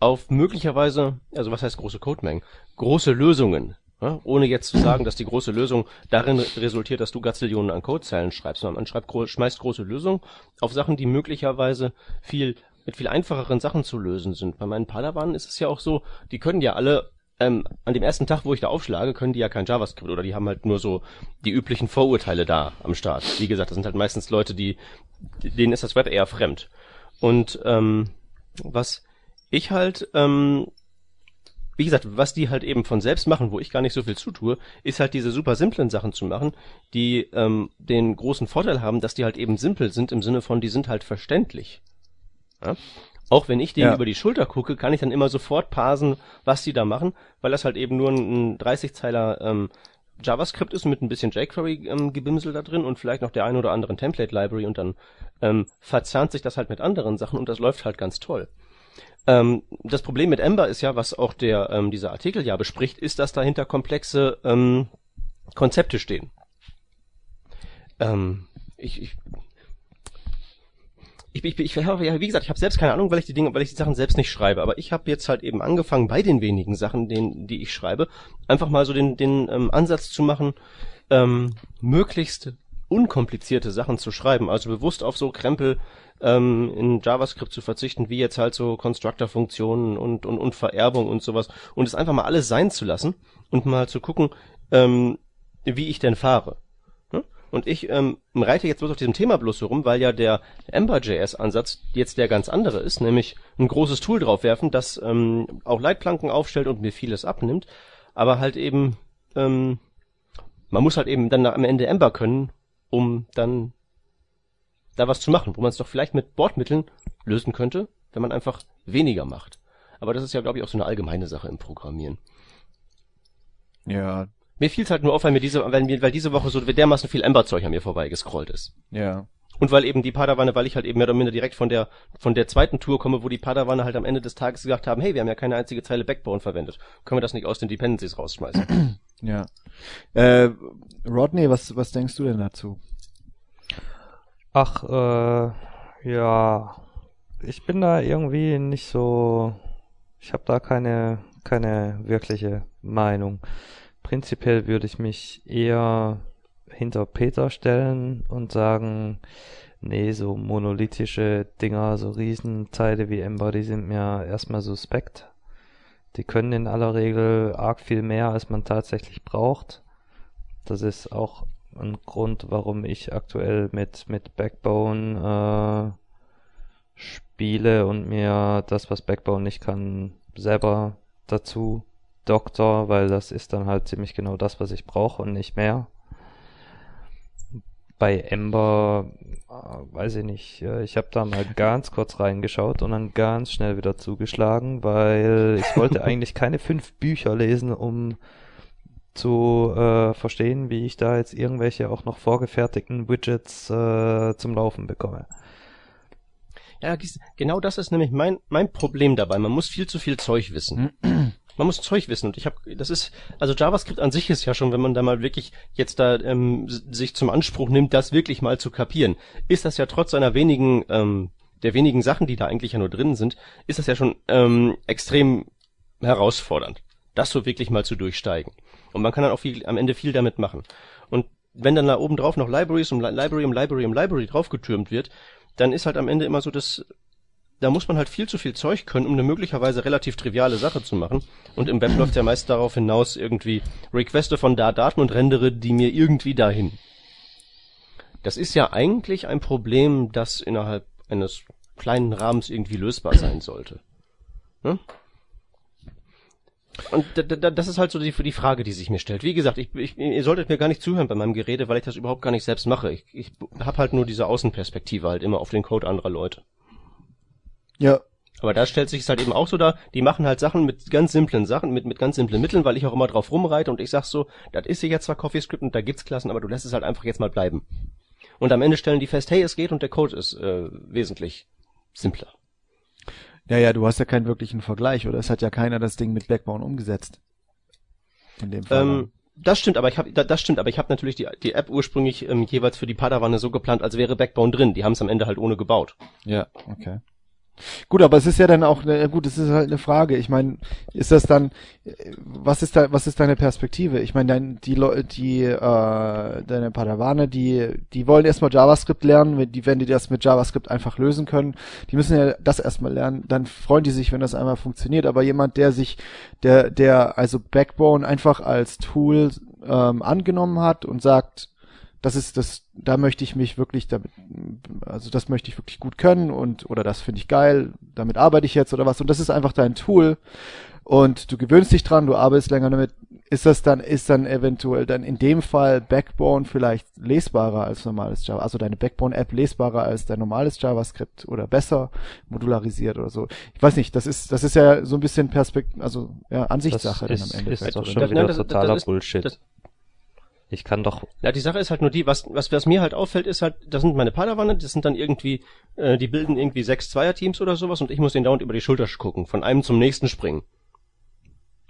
auf möglicherweise, also was heißt große Codemengen? Große Lösungen ja, ohne jetzt zu sagen, dass die große Lösung darin resultiert, dass du Gazillionen an Codezeilen schreibst, sondern man schreibt, schmeißt große Lösungen auf Sachen, die möglicherweise viel mit viel einfacheren Sachen zu lösen sind. Bei meinen Padawan ist es ja auch so, die können ja alle ähm, an dem ersten Tag, wo ich da aufschlage, können die ja kein JavaScript oder die haben halt nur so die üblichen Vorurteile da am Start. Wie gesagt, das sind halt meistens Leute, die denen ist das Web eher fremd. Und ähm, was ich halt ähm, wie gesagt, was die halt eben von selbst machen, wo ich gar nicht so viel zutue, ist halt diese super simplen Sachen zu machen, die ähm, den großen Vorteil haben, dass die halt eben simpel sind im Sinne von, die sind halt verständlich. Ja? Auch wenn ich denen ja. über die Schulter gucke, kann ich dann immer sofort parsen, was die da machen, weil das halt eben nur ein, ein 30-Zeiler ähm, JavaScript ist mit ein bisschen jQuery-Gebimsel ähm, da drin und vielleicht noch der ein oder anderen Template-Library und dann ähm, verzahnt sich das halt mit anderen Sachen und das läuft halt ganz toll. Ähm, das Problem mit Ember ist ja, was auch der ähm, dieser Artikel ja bespricht, ist, dass dahinter komplexe ähm, Konzepte stehen. Ähm, ich, ich, ich, ich, ich ja, wie gesagt, ich habe selbst keine Ahnung, weil ich die Dinge, weil ich die Sachen selbst nicht schreibe. Aber ich habe jetzt halt eben angefangen, bei den wenigen Sachen, den, die ich schreibe, einfach mal so den, den ähm, Ansatz zu machen, ähm, möglichst unkomplizierte Sachen zu schreiben. Also bewusst auf so Krempel ähm, in JavaScript zu verzichten, wie jetzt halt so Constructor-Funktionen und, und, und Vererbung und sowas und es einfach mal alles sein zu lassen und mal zu gucken, ähm, wie ich denn fahre. Und ich ähm, reite jetzt bloß auf diesem Thema bloß so rum, weil ja der Ember.js-Ansatz jetzt der ganz andere ist, nämlich ein großes Tool draufwerfen, das ähm, auch Leitplanken aufstellt und mir vieles abnimmt, aber halt eben, ähm, man muss halt eben dann am Ende Ember können, um dann da was zu machen, wo man es doch vielleicht mit Bordmitteln lösen könnte, wenn man einfach weniger macht. Aber das ist ja, glaube ich, auch so eine allgemeine Sache im Programmieren. Ja. Mir fiel es halt nur auf, weil mir diese, weil, mir, weil diese Woche so dermaßen viel Ember-Zeug an mir vorbeigescrollt ist. Ja. Und weil eben die Padawane, weil ich halt eben mehr oder minder direkt von der, von der zweiten Tour komme, wo die Padawane halt am Ende des Tages gesagt haben, hey, wir haben ja keine einzige Zeile Backbone verwendet. Können wir das nicht aus den Dependencies rausschmeißen? Ja. Äh, Rodney, was, was denkst du denn dazu? Ach, äh, ja, ich bin da irgendwie nicht so, ich habe da keine, keine wirkliche Meinung. Prinzipiell würde ich mich eher hinter Peter stellen und sagen, nee, so monolithische Dinger, so Riesenteile wie Ember, die sind mir erstmal suspekt. Die können in aller Regel arg viel mehr, als man tatsächlich braucht. Das ist auch ein Grund, warum ich aktuell mit, mit Backbone äh, spiele und mir das, was Backbone nicht kann, selber dazu Doktor, weil das ist dann halt ziemlich genau das, was ich brauche und nicht mehr. Bei Ember, äh, weiß ich nicht, äh, ich habe da mal ganz kurz reingeschaut und dann ganz schnell wieder zugeschlagen, weil ich wollte eigentlich keine fünf Bücher lesen, um zu äh, verstehen, wie ich da jetzt irgendwelche auch noch vorgefertigten Widgets äh, zum Laufen bekomme. Ja, genau das ist nämlich mein, mein Problem dabei. Man muss viel zu viel Zeug wissen. man muss Zeug wissen und ich habe das ist also JavaScript an sich ist ja schon wenn man da mal wirklich jetzt da ähm, sich zum Anspruch nimmt das wirklich mal zu kapieren ist das ja trotz seiner wenigen ähm, der wenigen Sachen die da eigentlich ja nur drin sind ist das ja schon ähm, extrem herausfordernd das so wirklich mal zu durchsteigen und man kann dann auch viel, am Ende viel damit machen. Und wenn dann da oben drauf noch Libraries um Library um Library um Library draufgetürmt wird, dann ist halt am Ende immer so das, da muss man halt viel zu viel Zeug können, um eine möglicherweise relativ triviale Sache zu machen. Und im Web läuft ja meist darauf hinaus irgendwie requeste von da Daten und rendere die mir irgendwie dahin. Das ist ja eigentlich ein Problem, das innerhalb eines kleinen Rahmens irgendwie lösbar sein sollte. Ne? Und das ist halt so die, die Frage, die sich mir stellt. Wie gesagt, ich, ich, ihr solltet mir gar nicht zuhören bei meinem Gerede, weil ich das überhaupt gar nicht selbst mache. Ich, ich habe halt nur diese Außenperspektive halt immer auf den Code anderer Leute. Ja. Aber da stellt sich es halt eben auch so da, die machen halt Sachen mit ganz simplen Sachen, mit, mit ganz simplen Mitteln, weil ich auch immer drauf rumreite und ich sag so, das ist ja jetzt zwar CoffeeScript und da gibt's Klassen, aber du lässt es halt einfach jetzt mal bleiben. Und am Ende stellen die fest, hey, es geht und der Code ist äh, wesentlich simpler. Ja, ja, du hast ja keinen wirklichen Vergleich, oder? Es hat ja keiner das Ding mit Backbone umgesetzt. In dem Fall. Ähm, das stimmt, aber ich habe das stimmt, aber ich habe natürlich die, die App ursprünglich ähm, jeweils für die Padawane so geplant, als wäre Backbone drin. Die haben es am Ende halt ohne gebaut. Ja, okay. Gut, aber es ist ja dann auch, ne, gut, es ist halt eine Frage. Ich meine, ist das dann, was ist da, was ist deine Perspektive? Ich meine, dein, die Leute, die, äh, deine Padawane, die, die wollen erstmal JavaScript lernen, die, wenn die das mit JavaScript einfach lösen können, die müssen ja das erstmal lernen, dann freuen die sich, wenn das einmal funktioniert. Aber jemand, der sich, der, der also Backbone einfach als Tool ähm, angenommen hat und sagt, das ist das, da möchte ich mich wirklich damit, also das möchte ich wirklich gut können und oder das finde ich geil, damit arbeite ich jetzt oder was und das ist einfach dein Tool und du gewöhnst dich dran, du arbeitest länger damit, ist das dann, ist dann eventuell dann in dem Fall Backbone vielleicht lesbarer als normales Java, also deine Backbone-App lesbarer als dein normales JavaScript oder besser modularisiert oder so. Ich weiß nicht, das ist, das ist ja so ein bisschen Perspekt, also ja, Ansichtssache das ist, dann am Ende. Ist doch schon wieder totaler Bullshit. Ich kann doch. Ja, die Sache ist halt nur die, was, was, was mir halt auffällt, ist halt, das sind meine Padawane, das sind dann irgendwie, äh, die bilden irgendwie sechs Zweierteams oder sowas und ich muss den dauernd über die Schulter gucken, von einem zum nächsten springen.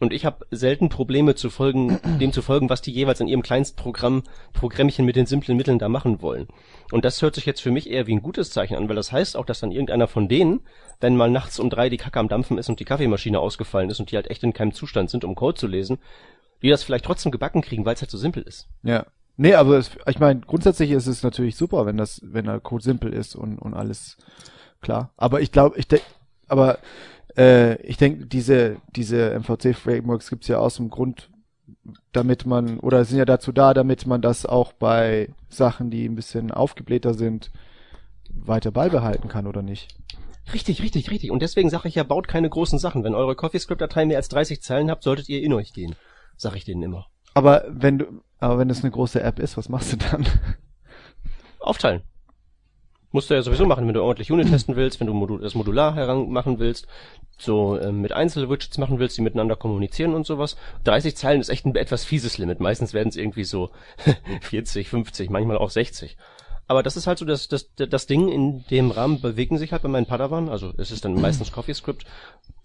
Und ich habe selten Probleme zu folgen, dem zu folgen, was die jeweils in ihrem Kleinstprogramm, Programmchen mit den simplen Mitteln da machen wollen. Und das hört sich jetzt für mich eher wie ein gutes Zeichen an, weil das heißt auch, dass dann irgendeiner von denen, wenn mal nachts um drei die Kacke am Dampfen ist und die Kaffeemaschine ausgefallen ist und die halt echt in keinem Zustand sind, um Code zu lesen, die das vielleicht trotzdem gebacken kriegen, weil es halt so simpel ist. Ja. Nee, aber es, ich meine, grundsätzlich ist es natürlich super, wenn das, wenn der Code simpel ist und, und alles klar. Aber ich glaube, ich denke, aber äh, ich denke, diese, diese MVC-Frameworks gibt's ja aus dem Grund, damit man, oder sind ja dazu da, damit man das auch bei Sachen, die ein bisschen aufgeblähter sind, weiter beibehalten kann, oder nicht? Richtig, richtig, richtig. Und deswegen sage ich ja, baut keine großen Sachen. Wenn eure CoffeeScript-Datei mehr als 30 Zeilen habt, solltet ihr in euch gehen sag ich denen immer. Aber wenn du, aber wenn es eine große App ist, was machst du dann? Aufteilen. Musst du ja sowieso machen, wenn du ordentlich Unit testen willst, wenn du Modul, das modular heran machen willst, so ähm, mit Einzelwidgets machen willst, die miteinander kommunizieren und sowas. 30 Zeilen ist echt ein etwas fieses Limit. Meistens werden es irgendwie so 40, 50, manchmal auch 60. aber das ist halt so das, das, das Ding, in dem Rahmen bewegen sich halt bei meinen Padawan, also es ist dann meistens CoffeeScript,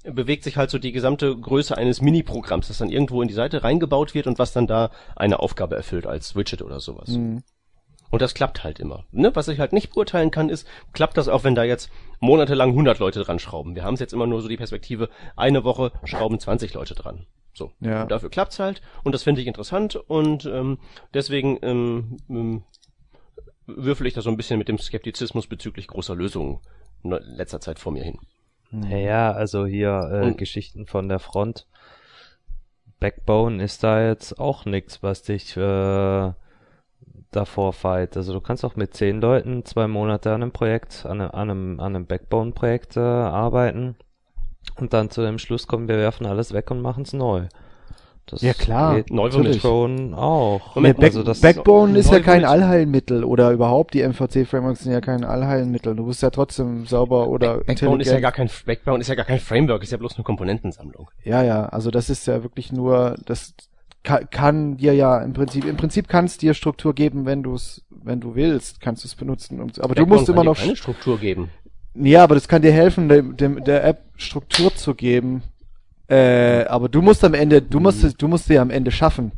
bewegt sich halt so die gesamte Größe eines Mini-Programms, das dann irgendwo in die Seite reingebaut wird und was dann da eine Aufgabe erfüllt als Widget oder sowas. Mhm. Und das klappt halt immer. Ne? Was ich halt nicht beurteilen kann, ist, klappt das auch, wenn da jetzt monatelang 100 Leute dran schrauben. Wir haben es jetzt immer nur so die Perspektive, eine Woche schrauben 20 Leute dran. So. Ja. Und dafür klappt's halt. Und das finde ich interessant. Und ähm, deswegen ähm, ähm, würfel ich da so ein bisschen mit dem Skeptizismus bezüglich großer Lösungen in letzter Zeit vor mir hin. Ja, ja, also hier äh, Und- Geschichten von der Front. Backbone ist da jetzt auch nichts, was dich äh, davor fight. Also du kannst auch mit zehn Leuten zwei Monate an einem Projekt, an einem, an einem, an einem Backbone-Projekt äh, arbeiten und dann zu dem Schluss kommen, wir werfen alles weg und machen es neu. Das Ja, klar, geht neu mit natürlich. Throne auch. Moment, Back also Backbone ist ja neu kein Allheilmittel oder überhaupt die MVC-Frameworks sind ja kein Allheilmittel. Du bist ja trotzdem sauber oder Backbone ist ja gar kein Backbone ist ja gar kein Framework, ist ja bloß eine Komponentensammlung. Ja, ja, also das ist ja wirklich nur, das kann, kann dir ja im Prinzip, im Prinzip kann es dir Struktur geben, wenn du es, wenn du willst, kannst du es benutzen. Und, aber du Backbone musst kann immer noch, keine Struktur geben. ja, aber das kann dir helfen, dem, dem, der App Struktur zu geben. Äh, aber du musst am Ende, du musst, es- du musst sie am Ende schaffen.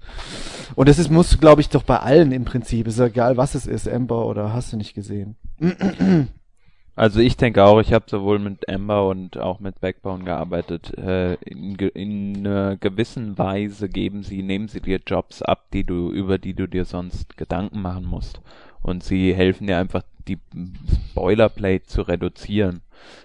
Und das ist, musst du, glaube ich, doch bei allen im Prinzip. Ist egal, was es ist, Ember oder hast du nicht gesehen. Also ich denke auch, ich habe sowohl mit Ember und auch mit Backbone gearbeitet. Äh, in, ge- in einer gewissen Weise geben sie, nehmen sie dir Jobs ab, die du, über die du dir sonst Gedanken machen musst. Und sie helfen dir einfach, die Boilerplate zu reduzieren.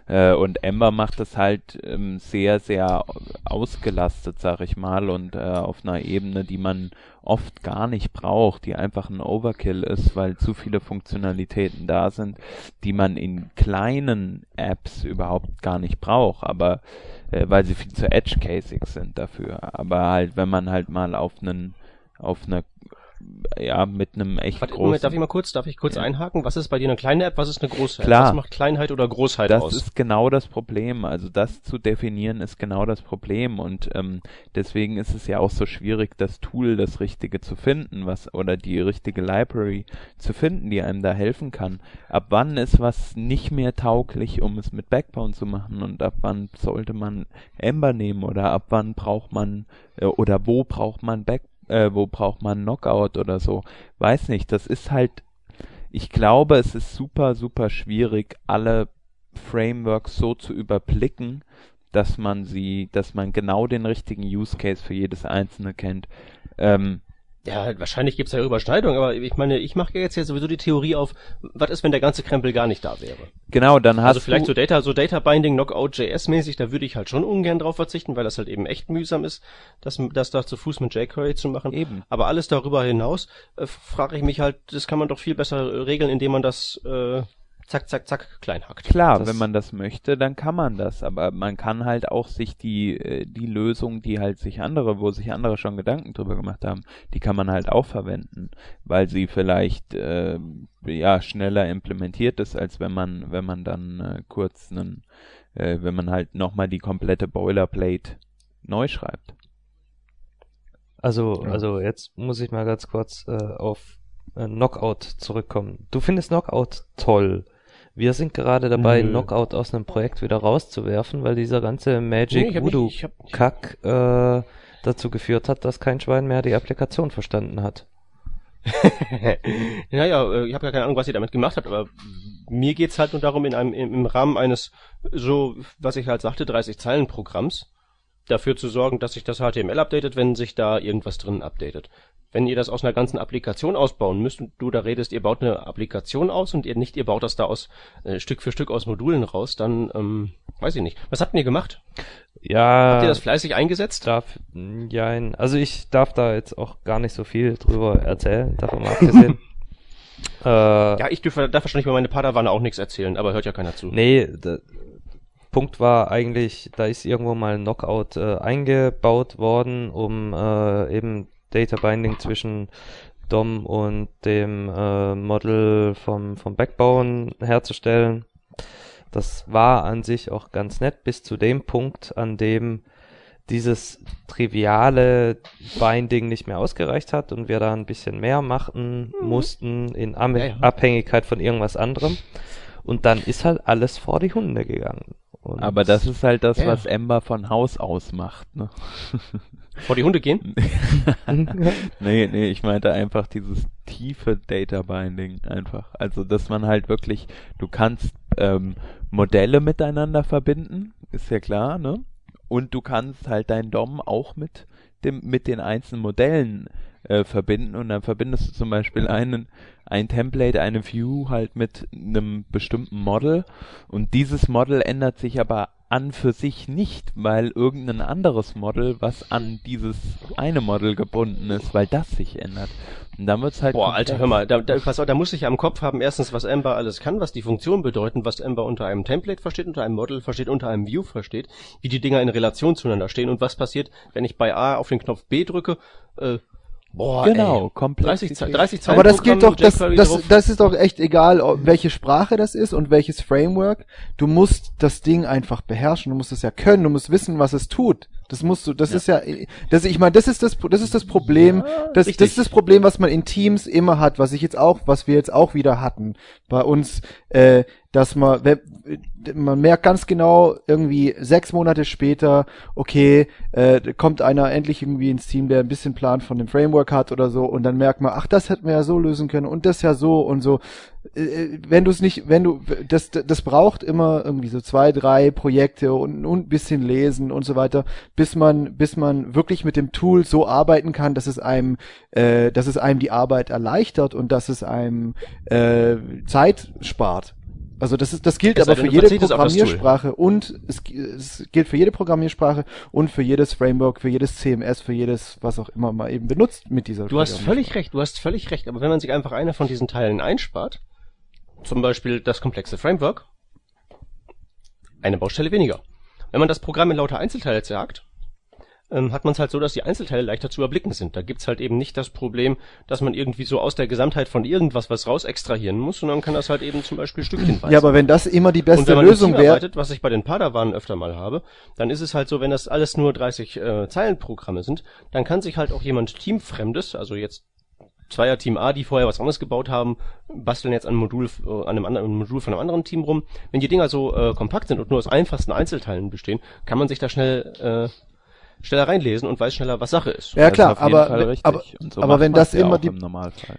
Äh, und Ember macht das halt ähm, sehr, sehr ausgelastet, sag ich mal, und äh, auf einer Ebene, die man oft gar nicht braucht, die einfach ein Overkill ist, weil zu viele Funktionalitäten da sind, die man in kleinen Apps überhaupt gar nicht braucht, aber äh, weil sie viel zu edge-casig sind dafür. Aber halt, wenn man halt mal auf einen, auf eine, ja, mit einem echt Warte, großen Moment, darf ich mal kurz, darf ich kurz Ja. einhaken? Was ist bei dir eine kleine App, was ist eine große App? Klar. Was macht Kleinheit oder Großheit das aus? ist genau das Problem. Also das zu definieren ist genau das Problem und ähm, deswegen ist es ja auch so schwierig, das Tool, das Richtige zu finden, was oder die richtige Library zu finden, die einem da helfen kann. Ab wann ist was nicht mehr tauglich, um es mit Backbone zu machen und ab wann sollte man Ember nehmen oder ab wann braucht man äh, oder wo braucht man Back äh, wo braucht man Knockout oder so? Weiß nicht. Das ist halt ich glaube, es ist super, super schwierig, alle Frameworks so zu überblicken, dass man sie, dass man genau den richtigen Use Case für jedes einzelne kennt. Ähm, ja, wahrscheinlich gibt's ja Überschneidungen, aber ich meine, ich mache jetzt ja sowieso die Theorie auf, was ist, wenn der ganze Krempel gar nicht da wäre? genau, dann hast Also vielleicht du, so Data, so Data Binding, Knockout JS mäßig, da würde ich halt schon ungern drauf verzichten, weil das halt eben echt mühsam ist, das, das da zu Fuß mit jQuery zu machen. Eben. Aber alles darüber hinaus äh, frage ich mich halt, das kann man doch viel besser regeln, indem man das äh, zack, zack, zack klein hackt. Klar, Das- wenn man das möchte, dann kann man das, aber man kann halt auch sich die äh, die Lösung, die halt sich andere, wo sich andere schon Gedanken drüber gemacht haben, die kann man halt auch verwenden, weil sie vielleicht äh, ja schneller implementiert ist, als wenn man wenn man dann äh, kurz einen äh, wenn man halt nochmal die komplette Boilerplate neu schreibt. Also, Ja. also jetzt muss ich mal ganz kurz äh, auf äh, Knockout zurückkommen. Du findest Knockout toll. Wir sind gerade dabei, Nö. Knockout aus einem Projekt wieder rauszuwerfen, weil dieser ganze Nee, Magic hab Voodoo Kack äh, dazu geführt hat, dass kein Schwein mehr die Applikation verstanden hat. naja, äh, ich habe ja keine Ahnung, was ihr damit gemacht habt, aber mir geht's halt nur darum, in einem, im, Rahmen eines, so, was ich halt sagte, 30 Zeilen Programms, dafür zu sorgen, dass sich das HTML updatet, wenn sich da irgendwas drin updatet. Wenn ihr das aus einer ganzen Applikation ausbauen müsst und du da redest, ihr baut eine Applikation aus und ihr nicht, ihr baut das da aus äh, Stück für Stück aus Modulen raus, dann ähm, weiß ich nicht. Was habt ihr gemacht? Ja, Habt ihr das fleißig eingesetzt? darf, ja, also ich darf da jetzt auch gar nicht so viel drüber erzählen, davon mal abgesehen. äh, Ja, ich dürfe, darf wahrscheinlich über meine Padawane auch nichts erzählen, aber hört ja keiner zu. Nee, der Punkt war eigentlich, da ist irgendwo mal ein Knockout äh, eingebaut worden, um äh, eben Data Binding zwischen DOM und dem äh, Model vom, vom Backbone herzustellen. Das war an sich auch ganz nett, bis zu dem Punkt, an dem dieses triviale Binding nicht mehr ausgereicht hat und wir da ein bisschen mehr machen mussten in Am Ja, ja. Abhängigkeit von irgendwas anderem. Und dann ist halt alles vor die Hunde gegangen. Und Aber das ist halt das, Ja. was Ember von Haus aus macht. Ne? Vor die Hunde gehen? nee, nee, ich meinte einfach dieses tiefe Data Binding einfach. Also, dass man halt wirklich, du kannst ähm, Modelle miteinander verbinden, ist ja klar, ne? Und du kannst halt dein DOM auch mit dem, mit den einzelnen Modellen äh, verbinden und dann verbindest du zum Beispiel einen, ein Template, eine View halt mit einem bestimmten Model und dieses Model ändert sich aber an für sich nicht, weil irgendein anderes Model, was an dieses eine Model gebunden ist, weil das sich ändert. Und dann wird's halt Boah. Alter, hör mal, da, da, pass auf, da muss ich ja im Kopf haben, erstens, was Ember alles kann, was die Funktionen bedeuten, was Ember unter einem Template versteht, unter einem Model versteht, unter einem View versteht, wie die Dinger in Relation zueinander stehen und was passiert, wenn ich bei A auf den Knopf B drücke, äh, boah, Genau, ey, komplex. 30, Ze- 30 Zeilen Aber das gilt Programm, doch, das, das, das ist doch echt egal, welche Sprache das ist und welches Framework. Du musst das Ding einfach beherrschen. Du musst es ja können. Du musst wissen, was es tut. Das musst du, das ist ja, das, ich meine, das ist das, das ist das Problem, das, richtig. das ist das Problem, was man in Teams immer hat, was ich jetzt auch, was wir jetzt auch wieder hatten bei uns, äh, dass man, man merkt ganz genau irgendwie sechs Monate später, okay, äh, kommt einer endlich irgendwie ins Team, der ein bisschen Plan von dem Framework hat oder so, und dann merkt man, ach, das hätten wir ja so lösen können und das ja so und so. Äh, wenn du es nicht, wenn du, das, das braucht immer irgendwie so zwei, drei Projekte und, und ein bisschen lesen und so weiter, bis man, bis man wirklich mit dem Tool so arbeiten kann, dass es einem, äh, dass es einem die Arbeit erleichtert und dass es einem äh, Zeit spart. Also das ist, das gilt sei aber für jede das. Programmiersprache und es, es gilt für jede Programmiersprache und für jedes Framework, für jedes CMS, für jedes, was auch immer man eben benutzt mit dieser Du hast völlig recht, du hast völlig recht, aber wenn man sich einfach eine von diesen Teilen einspart, zum Beispiel das komplexe Framework, eine Baustelle weniger. Wenn man das Programm in lauter Einzelteile zerhackt, ähm, hat man es halt so, dass die Einzelteile leichter zu überblicken sind. Da gibt's halt eben nicht das Problem, dass man irgendwie so aus der Gesamtheit von irgendwas was raus extrahieren muss, sondern man kann das halt eben zum Beispiel stückchenweise. Ja, aber wenn das immer die beste Lösung wäre, was ich bei den Padawanen öfter mal habe, dann ist es halt so, wenn das alles nur 30 äh, Zeilenprogramme sind, dann kann sich halt auch jemand Teamfremdes, also jetzt Zweier Team A, die vorher was anderes gebaut haben, basteln jetzt an einem Modul, äh, an einem anderen Modul von einem anderen Team rum. Wenn die Dinger so äh, kompakt sind und nur aus einfachsten Einzelteilen bestehen, kann man sich da schnell äh, schneller reinlesen und weiß schneller, was Sache ist. ja Das klar, aber, aber, so aber wenn das ja immer die, im Normalfall.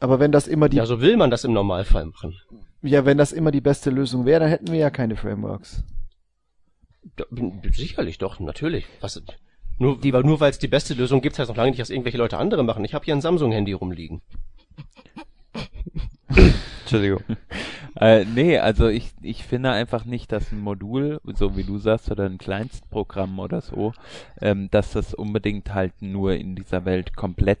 aber wenn das immer die, Ja, so will man das im Normalfall machen. ja, wenn das immer die beste Lösung wäre, dann hätten wir ja keine Frameworks. Bin- sicherlich doch, natürlich. Was, nur die, nur weil es die beste Lösung gibt, heißt noch lange nicht, dass irgendwelche Leute andere machen. Ich habe hier ein Samsung-Handy rumliegen. Entschuldigung. Äh, nee, also ich, ich finde einfach nicht, dass ein Modul, so wie du sagst, oder ein Kleinstprogramm oder so, ähm, dass das unbedingt halt nur in dieser Welt komplett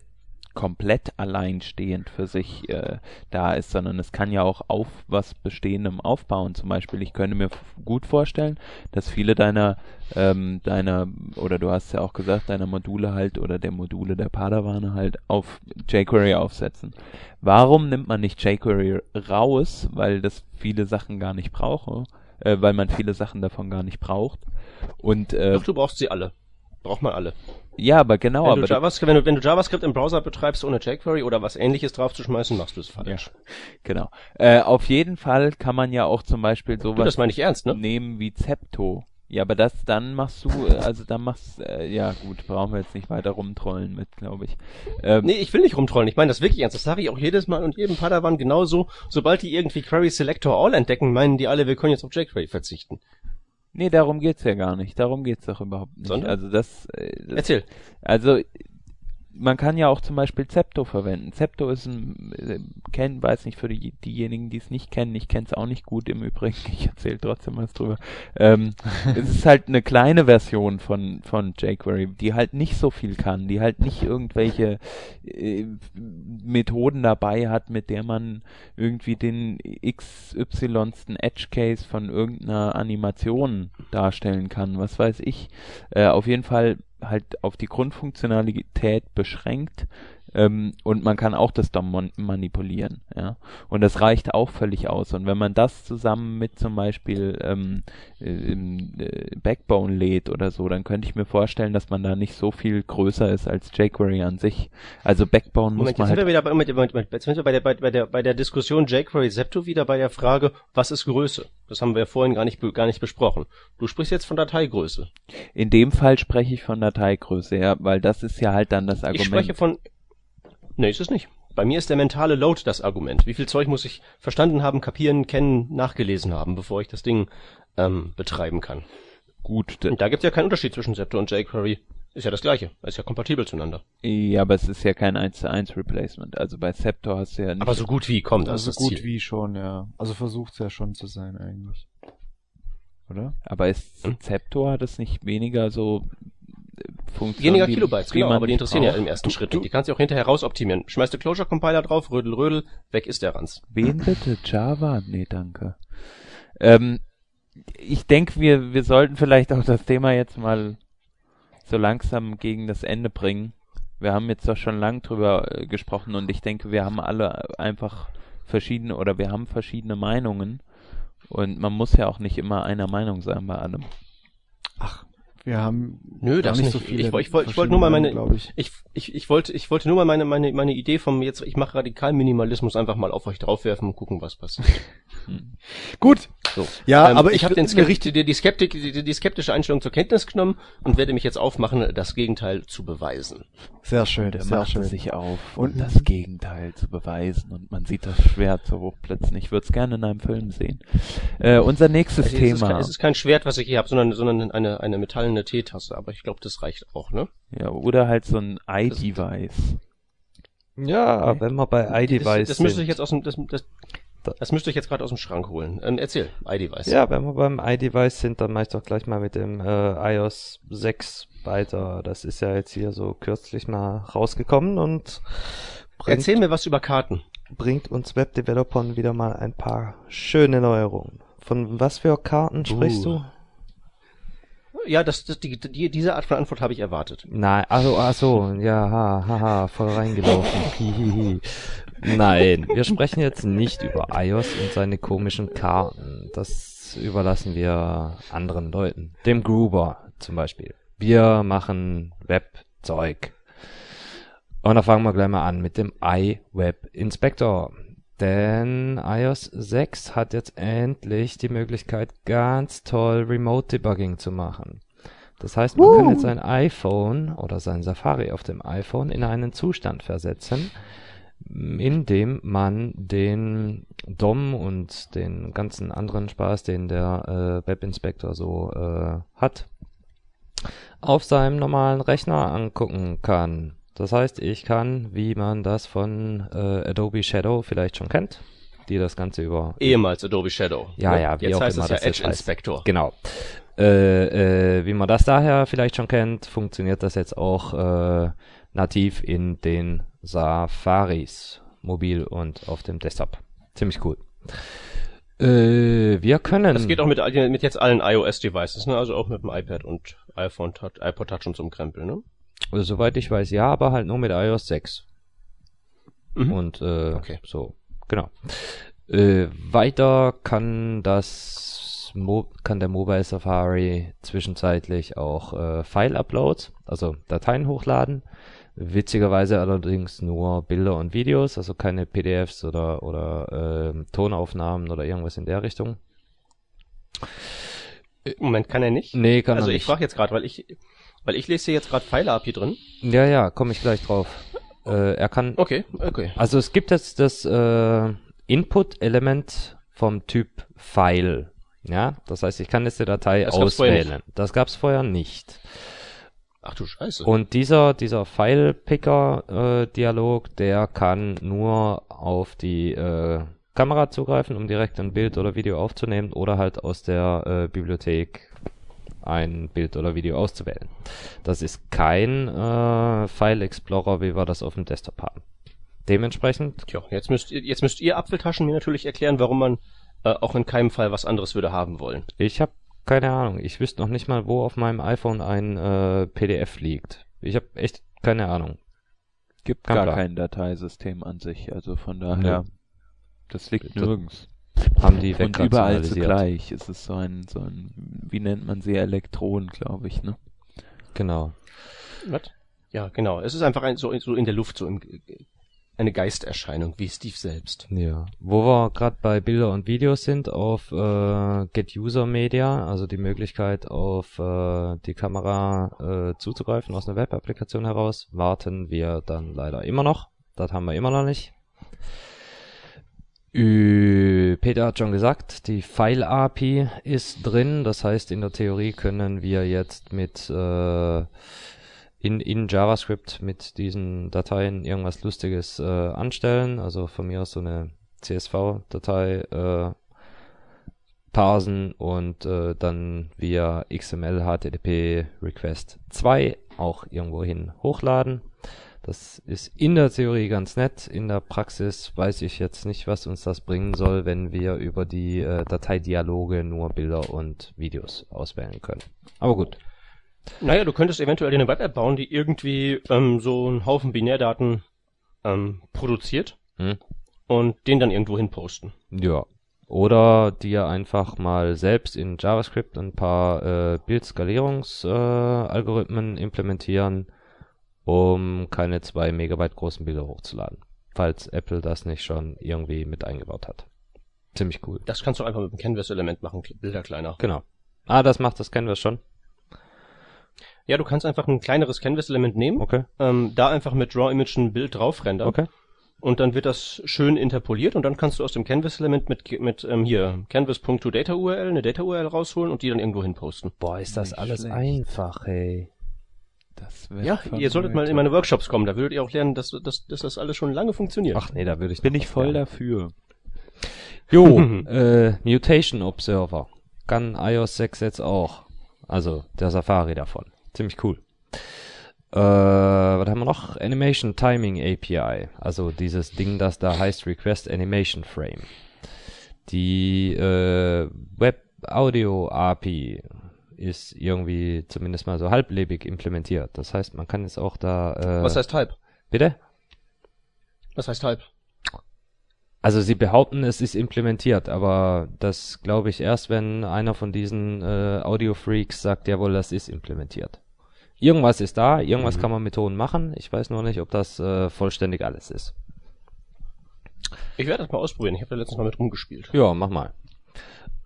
komplett alleinstehend für sich äh, da ist, sondern es kann ja auch auf was Bestehendem aufbauen. Zum Beispiel, ich könnte mir gut vorstellen, dass viele deiner, ähm, deiner, oder du hast ja auch gesagt, deiner Module halt oder der Module der Padawane halt auf jQuery aufsetzen. Warum nimmt man nicht jQuery raus, weil das viele Sachen gar nicht brauche, äh, weil man viele Sachen davon gar nicht braucht? Und äh, Doch, du brauchst sie alle. Braucht man alle. Ja, aber genau, wenn, aber du JavaScript, wenn, du, wenn du JavaScript im Browser betreibst, ohne jQuery oder was ähnliches draufzuschmeißen, machst du es falsch. Genau. Äh, auf jeden Fall kann man ja auch zum Beispiel Du, sowas das meine ich ernst, ne? nehmen wie Zepto. Ja, aber das dann machst du, äh, also dann machst, äh, ja gut, brauchen wir jetzt nicht weiter rumtrollen mit, glaube ich. Ähm, Nee, ich will nicht rumtrollen. Ich meine das wirklich ernst. Das sage ich auch jedes Mal und jedem Padawan genauso. Sobald die irgendwie Query Selector All entdecken, meinen die alle, wir können jetzt auf jQuery verzichten. Nee, darum geht's ja gar nicht. Darum geht's doch überhaupt nicht. Sondern? Also das, äh, das Erzähl. Also man kann ja auch zum Beispiel Zepto verwenden. Zepto ist ein, äh, kenn, weiß nicht, für die, diejenigen, die es nicht kennen, ich kenne es auch nicht gut im Übrigen, ich erzähle trotzdem was drüber. Ähm, es ist halt eine kleine Version von, von jQuery, die halt nicht so viel kann, die halt nicht irgendwelche äh, Methoden dabei hat, mit der man irgendwie den XYsten Edge Case von irgendeiner Animation darstellen kann, was weiß ich. Äh, auf jeden Fall halt auf die Grundfunktionalität beschränkt, Ähm, und man kann auch das DOM manipulieren, ja. Und das reicht auch völlig aus. Und wenn man das zusammen mit zum Beispiel ähm, äh, Backbone lädt oder so, dann könnte ich mir vorstellen, dass man da nicht so viel größer ist als jQuery an sich. Also Backbone Moment, muss jetzt man sind wir halt wieder bei, Moment, Moment, jetzt sind wir bei der, bei, bei der, bei der Diskussion jQuery Zepto wieder bei der Frage, was ist Größe? Das haben wir ja vorhin gar nicht, gar nicht besprochen. Du sprichst jetzt von Dateigröße. In dem Fall spreche ich von Dateigröße, ja, weil das ist ja halt dann das Argument. Ich spreche von, nee, ist es nicht. Bei mir ist der mentale Load das Argument. Wie viel Zeug muss ich verstanden haben, kapieren, kennen, nachgelesen haben, bevor ich das Ding ähm, betreiben kann? Gut, Und da gibt es ja keinen Unterschied zwischen Zepto und jQuery. Ist ja das gleiche. Ist ja kompatibel zueinander. ja, aber es ist ja kein 1 zu 1 Replacement. Also bei Sceptor hast du ja nicht. Aber so gut wie kommt, das Also ist das gut Ziel. wie schon, ja. Also versucht's ja schon zu sein eigentlich. Oder? aber ist Hm? Sceptor hat es nicht weniger so Funktionen, Weniger Kilobytes, genau, aber die nicht interessieren ja braucht? im ersten Schritt. nicht. Die kannst du auch hinterher rausoptimieren. Schmeißt du Closure Compiler drauf, rödel, rödel, weg ist der Ranz. Wen bitte? Java? Nee, danke. Ähm, ich denke, wir, wir sollten vielleicht auch das Thema jetzt mal so langsam gegen das Ende bringen. Wir haben jetzt doch schon lang drüber äh, gesprochen und ich denke, wir haben alle einfach verschiedene oder wir haben verschiedene Meinungen und man muss ja auch nicht immer einer Meinung sein bei allem. Wir haben Nö, gar das nicht nicht. so viele. ich, ich, wollte- ich wollte nur mal meine, ich. ich, ich, ich wollte, ich wollte nur mal meine, meine, meine Idee vom jetzt, ich mache Radikalminimalismus einfach mal auf euch draufwerfen und gucken, was passiert. Gut. So. Ja, Ähm, aber ich ich habe den Skeptik, die, die, Skeptik, die, die skeptische Einstellung zur Kenntnis genommen und werde mich jetzt aufmachen, das Gegenteil zu beweisen. Sehr schön, Der sehr macht schön. sich auf, um Und- das Gegenteil zu beweisen und man sieht das Schwert so hochblitzen. Ich würde es gerne in einem Film sehen. Äh, unser nächstes Also es, ist Thema. kein, es ist kein Schwert, was ich hier habe, sondern, sondern eine, eine metallene Teetasse, aber ich glaube, das reicht auch, ne? Ja, oder halt so ein iDevice. Ja, Okay. wenn wir bei Das, iDevice das müsste ich jetzt aus dem, das, das, das müsste ich jetzt gerade aus dem Schrank holen. Ähm, erzähl, iDevice. Ja, wenn wir beim iDevice sind, dann mache ich doch gleich mal mit dem äh, iOS 6 weiter. Das ist ja jetzt hier so kürzlich mal rausgekommen und bringt, Erzähl mir was über Karten. bringt uns Webdevelopern wieder mal ein paar schöne Neuerungen. Von was für Karten sprichst Uh. du? Ja, das, das, die, die, diese Art von Antwort habe ich erwartet. Nein, also, ach so, ja, ha, haha, voll reingelaufen. Hihihi. Nein, wir sprechen jetzt nicht über iOS und seine komischen Karten. Das überlassen wir anderen Leuten. Dem Gruber zum Beispiel. Wir machen Webzeug. Und da fangen wir gleich mal an mit dem iWeb Inspector. Denn iOS 6 hat jetzt endlich die Möglichkeit, ganz toll Remote Debugging zu machen. Das heißt, man kann jetzt sein iPhone oder sein Safari auf dem iPhone in einen Zustand versetzen, in dem man den DOM und den ganzen anderen Spaß, den der äh, Webinspector so äh, hat, auf seinem normalen Rechner angucken kann. Das heißt, ich kann, wie man das von äh, Adobe Shadow vielleicht schon kennt, die das Ganze über Ehemals Adobe Shadow. Ja, Ne? ja, wie Jetzt auch heißt immer es ja das Edge heißt. Inspector. Genau. Äh, äh, wie man das daher vielleicht schon kennt, funktioniert das jetzt auch äh, nativ in den Safaris, mobil und auf dem Desktop. Ziemlich cool. Äh, wir können. Das geht auch mit, mit jetzt allen iOS-Devices, ne? Also auch mit dem iPad und iPhone Touch, iPod Touch und so Krempel, ne? Also, soweit ich weiß, ja, aber halt nur mit iOS 6. Mhm. Und äh, Okay. so, genau. Äh, weiter kann das Mo kann der Mobile Safari zwischenzeitlich auch äh, File-Uploads, also Dateien hochladen. Witzigerweise allerdings nur Bilder und Videos, also keine PDFs oder oder ähm, Tonaufnahmen oder irgendwas in der Richtung. Moment, kann er nicht? Nee, kann also er ich nicht. frage jetzt gerade, weil ich, weil ich lese hier jetzt gerade Pfeile ab hier drin. Ja, ja, komme ich gleich drauf. Äh, er kann Okay, okay. Also es gibt jetzt das äh, Input-Element vom Typ File. Ja, das heißt, ich kann jetzt die Datei Das gab's auswählen. Das gab's vorher nicht. Ach du Scheiße. Und dieser dieser File-Picker-Dialog, der kann nur auf die äh, Kamera zugreifen, um direkt ein Bild oder Video aufzunehmen oder halt aus der äh, Bibliothek ein Bild oder Video auszuwählen. Das ist kein äh, File Explorer, wie wir das auf dem Desktop haben. Dementsprechend Tja, jetzt müsst ihr, jetzt müsst ihr Apfeltaschen mir natürlich erklären, warum man äh, auch in keinem Fall was anderes würde haben wollen. Ich habe keine Ahnung. Ich wüsste noch nicht mal, wo auf meinem iPhone ein äh, PDF liegt. Ich habe echt keine Ahnung. gibt Kein gar Plan. kein Dateisystem an sich. Also von daher, das liegt Das- nirgends. Haben die Und überall zugleich. Es ist so ein, so ein, wie nennt man sie, Elektronen, glaube ich, ne? Genau. Was? Ja, genau. Es ist einfach ein, so, so in der Luft, so im, eine Geisterscheinung, wie Steve selbst. Ja. Wo wir gerade bei Bilder und Videos sind, auf äh, Get User Media, also die Möglichkeit auf äh, die Kamera äh, zuzugreifen aus einer Web-Applikation heraus, warten wir dann leider immer noch. Das haben wir immer noch nicht. Ü Peter hat schon gesagt, die File-API ist drin. Das heißt, in der Theorie können wir jetzt mit äh, in, in JavaScript mit diesen Dateien irgendwas Lustiges äh, anstellen. Also von mir aus so eine CSV-Datei äh, parsen und äh, dann via XML HTTP Request 2 auch irgendwohin hochladen. Das ist in der Theorie ganz nett. In der Praxis weiß ich jetzt nicht, was uns das bringen soll, wenn wir über die äh, Dateidialoge nur Bilder und Videos auswählen können. Aber gut. Naja, du könntest eventuell eine Web-App bauen, die irgendwie ähm, so einen Haufen Binärdaten ähm, produziert Hm. und den dann irgendwo hin posten. Ja. Oder dir einfach mal selbst in JavaScript ein paar äh, Bildskalierungsalgorithmen äh, implementieren, um keine zwei Megabyte großen Bilder hochzuladen. Falls Apple das nicht schon irgendwie mit eingebaut hat. Ziemlich cool. Das kannst du einfach mit dem Canvas-Element machen, Bilder kleiner. Genau. Ah, das macht das Canvas schon. Ja, du kannst einfach ein kleineres Canvas-Element nehmen, Okay. ähm, da einfach mit Draw Image ein Bild drauf rendern Okay. und dann wird das schön interpoliert und dann kannst du aus dem Canvas-Element mit, mit ähm, hier canvas.toData-URL eine Data-URL rausholen und die dann irgendwo hin posten. Boah, ist das Nicht alles schlecht. einfach, hey. Das Ja, ihr solltet mal in meine Workshops kommen, da würdet ihr auch lernen, dass, dass, dass das alles schon lange funktioniert. Ach nee, da würde ich Bin ich voll lernen. dafür. Jo, äh, Mutation Observer. Kann iOS 6 jetzt auch. Also der Safari davon. Ziemlich cool. Äh, was haben wir noch? Animation Timing API. Also dieses Ding, das da heißt Request Animation Frame. Die äh, Web Audio API ist irgendwie zumindest mal so halblebig implementiert. Das heißt, man kann jetzt auch da. Äh, Was heißt halb? bitte? Was heißt halb? Also sie behaupten, es ist implementiert, aber das glaube ich erst, wenn einer von diesen äh, Audio-Freaks sagt, jawohl, das ist implementiert. Irgendwas ist da, irgendwas kann man mit Ton machen. Ich weiß nur nicht, ob das äh, vollständig alles ist. Ich werde das mal ausprobieren. Ich habe da letztens mal mit rumgespielt. Ja, mach mal.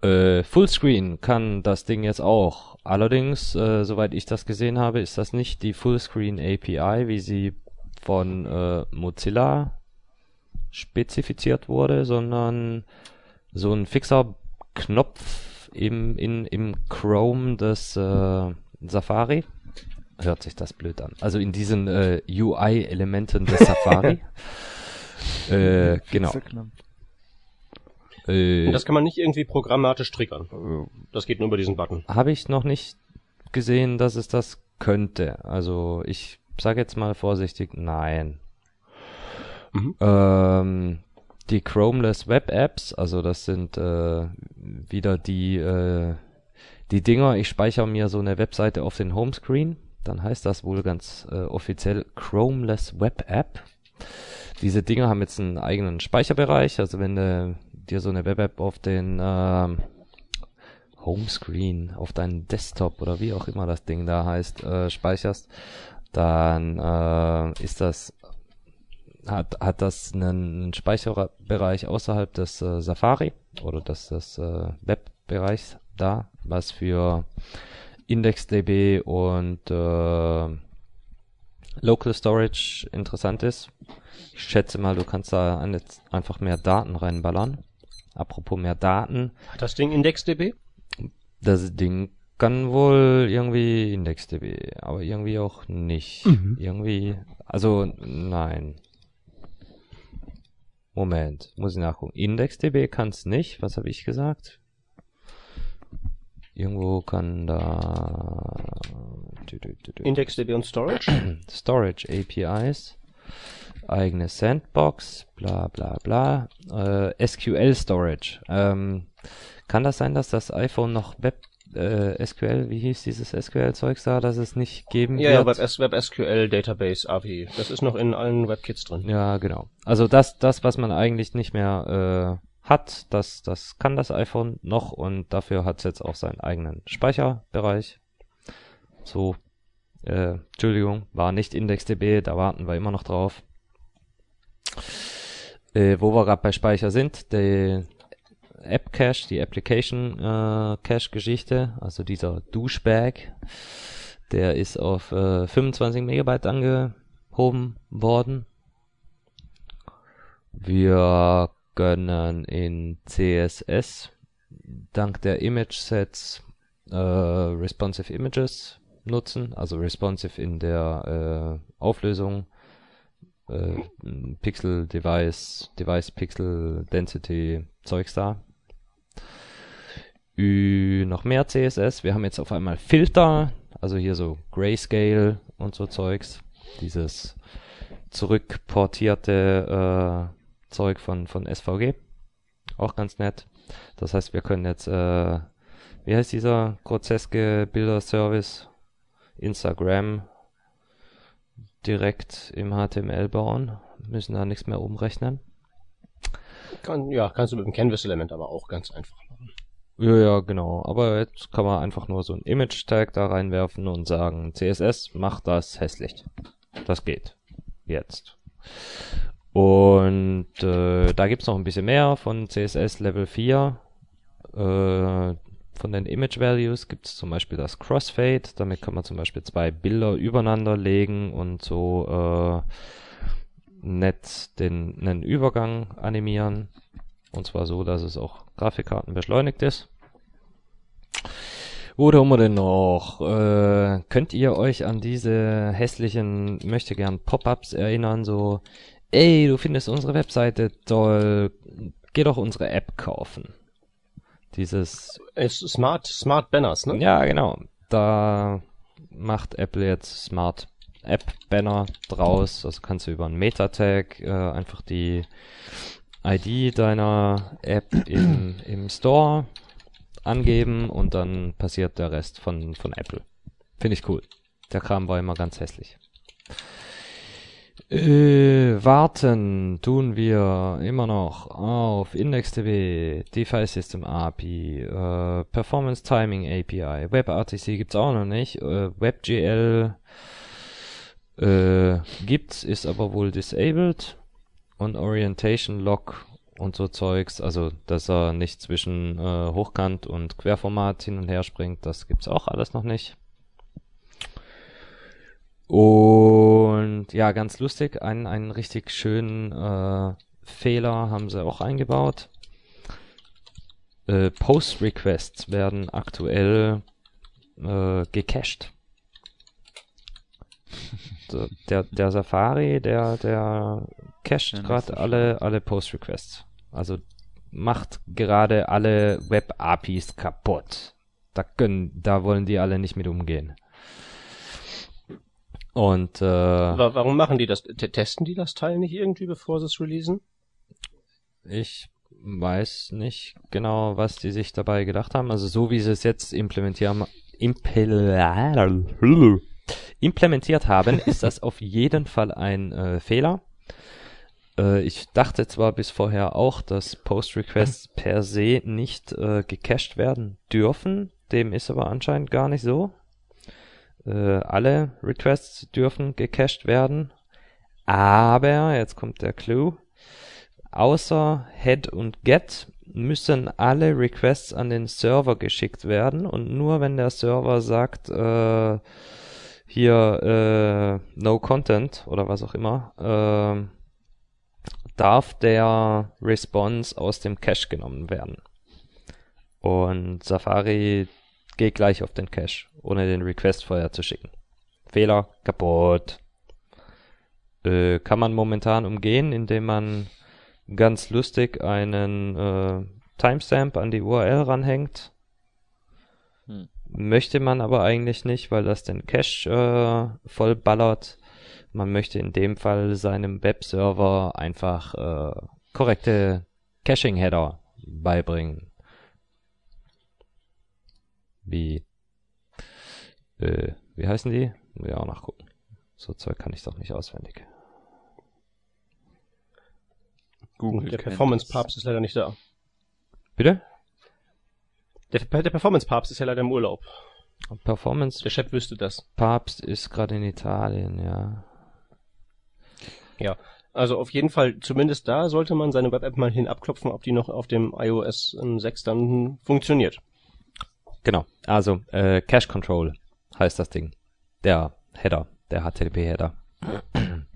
Äh, Fullscreen kann das Ding jetzt auch. Allerdings, äh, soweit ich das gesehen habe, ist das nicht die Fullscreen API, wie sie von äh, Mozilla spezifiziert wurde, sondern so ein fixer Knopf im, in, im Chrome des äh, Safari. Hört sich das blöd an. Also in diesen äh, UI-Elementen des Safari. äh, genau. Äh, Und das kann man nicht irgendwie programmatisch triggern. Das geht nur über diesen Button. habe ich noch nicht gesehen, dass es das könnte. Also ich sage jetzt mal vorsichtig, nein. Mhm. Ähm, die Chromeless Web Apps, also das sind äh, wieder die äh, die Dinger. Ich speichere mir so eine Webseite auf den Homescreen, dann heißt das wohl ganz äh, offiziell Chromeless Web App. Diese Dinger haben jetzt einen eigenen Speicherbereich, also wenn du dir so eine Web App auf den ähm, Homescreen auf deinen Desktop oder wie auch immer das Ding da heißt, äh, speicherst, dann äh, ist das hat, hat das einen, Speicherbereich außerhalb des äh, Safari oder des, des äh, Webbereichs da, was für IndexDB und äh, Local Storage interessant ist. Ich schätze mal, du kannst da einfach mehr Daten reinballern. Apropos mehr Daten, Hat das Ding IndexDB? das Ding kann wohl irgendwie IndexDB, aber irgendwie auch nicht. Irgendwie, also nein. Moment, muss ich nachgucken. IndexDB kann's nicht. Was habe ich gesagt? Irgendwo kann da. IndexDB und Storage? Storage APIs, eigene Sandbox, bla bla bla, äh, SQL Storage. Ähm, kann das sein, dass das iPhone noch Web äh, SQL, wie hieß dieses SQL-Zeugs da, dass es nicht geben Ja, ja, wird? Web, Web SQL Database API. Das ist noch in allen WebKits drin. Ja, genau. Also das, das, was man eigentlich nicht mehr äh, hat, das, das kann das iPhone noch und dafür hat es jetzt auch seinen eigenen Speicherbereich. So, äh, Entschuldigung, war nicht IndexDB, da warten wir immer noch drauf. Äh, wo wir gerade bei Speicher sind, die App Cache, die Application äh, Cache Geschichte, also dieser Douchebag, der ist auf äh, 25 Megabyte angehoben worden. Wir können in CSS dank der Image Sets äh, responsive Images nutzen, also responsive in der äh, Auflösung, äh, Pixel Device, Device Pixel Density Zeugs da. Ü, noch mehr CSS. Wir haben jetzt auf einmal Filter, also hier so Grayscale und so Zeugs. Dieses zurückportierte äh, Zeug von, von SVG. Auch ganz nett. Das heißt, wir können jetzt, äh, wie heißt dieser groteske Bilder-Service? Instagram direkt im HTML bauen. Müssen da nichts mehr umrechnen. Kann, ja, kannst du mit dem Canvas-Element aber auch ganz einfach machen. Ja, ja, genau. Aber jetzt kann man einfach nur so ein Image-Tag da reinwerfen und sagen, CSS macht das hässlich. Das geht. Jetzt. Und äh, da gibt's noch ein bisschen mehr von CSS Level 4. Äh, von den Image Values gibt's zum Beispiel das Crossfade. Damit kann man zum Beispiel zwei Bilder übereinander legen und so äh, nett den einen Übergang animieren. Und zwar so, dass es auch Grafikkarten beschleunigt ist. Wo haben wir denn noch? Äh, könnt ihr euch an diese hässlichen, möchte gern Pop-ups erinnern? So, ey, du findest unsere Webseite toll, geh doch unsere App kaufen. Dieses, Es Smart, Smart Banners, ne? ja genau, da macht Apple jetzt Smart App Banner draus. Also kannst du über einen Meta-Tag äh, einfach die ID deiner App im, im Store angeben und dann passiert der Rest von, von Apple. Finde ich cool. Der Kram war immer ganz hässlich. Äh, warten tun wir immer noch auf IndexDB, DeFi System API, äh, Performance Timing API, WebRTC gibt's auch noch nicht, äh, WebGL äh, gibt's, ist aber wohl disabled und Orientation Lock und so Zeugs, also dass er nicht zwischen äh, Hochkant und Querformat hin und her springt, das gibt's auch alles noch nicht. Und ja, ganz lustig, einen, einen richtig schönen äh, Fehler haben sie auch eingebaut. Äh, Post-Requests werden aktuell äh, gecached. Der, der Safari, der, der cached gerade alle, alle Post-Requests. Also macht gerade alle Web-APIs kaputt. Da können, da wollen die alle nicht mit umgehen. Und äh, Wa- Warum machen die das? Testen die das Teil nicht irgendwie, bevor sie es releasen? ich weiß nicht genau, was die sich dabei gedacht haben. Also so wie sie es jetzt implementieren, implementiert haben, ist das auf jeden Fall ein äh, Fehler. Äh, ich dachte zwar bis vorher auch, dass Post-Requests per se nicht äh, gecached werden dürfen. Dem ist aber anscheinend gar nicht so. Äh, alle Requests dürfen gecached werden. Aber, jetzt kommt der Clou, außer Head und Get müssen alle Requests an den Server geschickt werden und nur wenn der Server sagt, äh, hier äh, No Content oder was auch immer, äh, darf der Response aus dem Cache genommen werden. Und Safari geht gleich auf den Cache, ohne den Request vorher zu schicken. Fehler, kaputt. Äh, kann man momentan umgehen, indem man ganz lustig einen äh, Timestamp an die URL ranhängt. Hm. Möchte man aber eigentlich nicht, weil das den Cache äh, voll ballert. Man möchte in dem Fall seinem Webserver einfach äh, korrekte Caching-Header beibringen. Wie, äh, wie heißen die? Ich auch nachgucken. So Zeug kann ich doch nicht auswendig. Google der Performance-Papst ist leider nicht da. Bitte? Der, der Performance-Papst ist ja leider im Urlaub. Performance Der Chef wüsste das. Papst ist gerade in Italien, ja. Ja. Also auf jeden Fall, zumindest da sollte man seine Web-App mal hin abklopfen, ob die noch auf dem iOS 6 dann funktioniert. Genau. Also, äh, Cache Control heißt das Ding. Der Header, der HTTP-Header.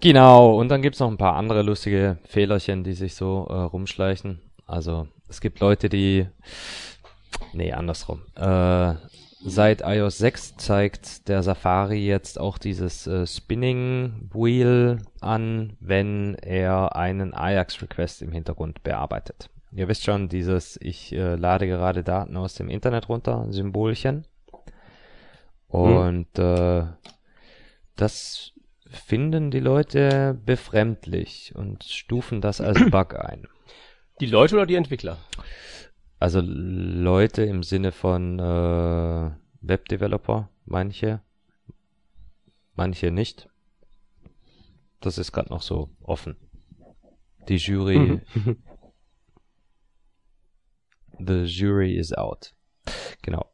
genau, und dann gibt's noch ein paar andere lustige Fehlerchen, die sich so äh, rumschleichen. Also, es gibt Leute, die. Nee, andersrum. Äh, seit iOS 6 zeigt der Safari jetzt auch dieses äh, Spinning Wheel an, wenn er einen Ajax-Request im Hintergrund bearbeitet. Ihr wisst schon, dieses ich äh, lade gerade Daten aus dem Internet runter, Symbolchen. Und äh, das finden die Leute befremdlich und stufen das als Bug ein. Die Leute oder die Entwickler? Also Leute im Sinne von äh, Webdeveloper, manche, manche nicht. Das ist gerade noch so offen. Die Jury, the jury is out. Genau.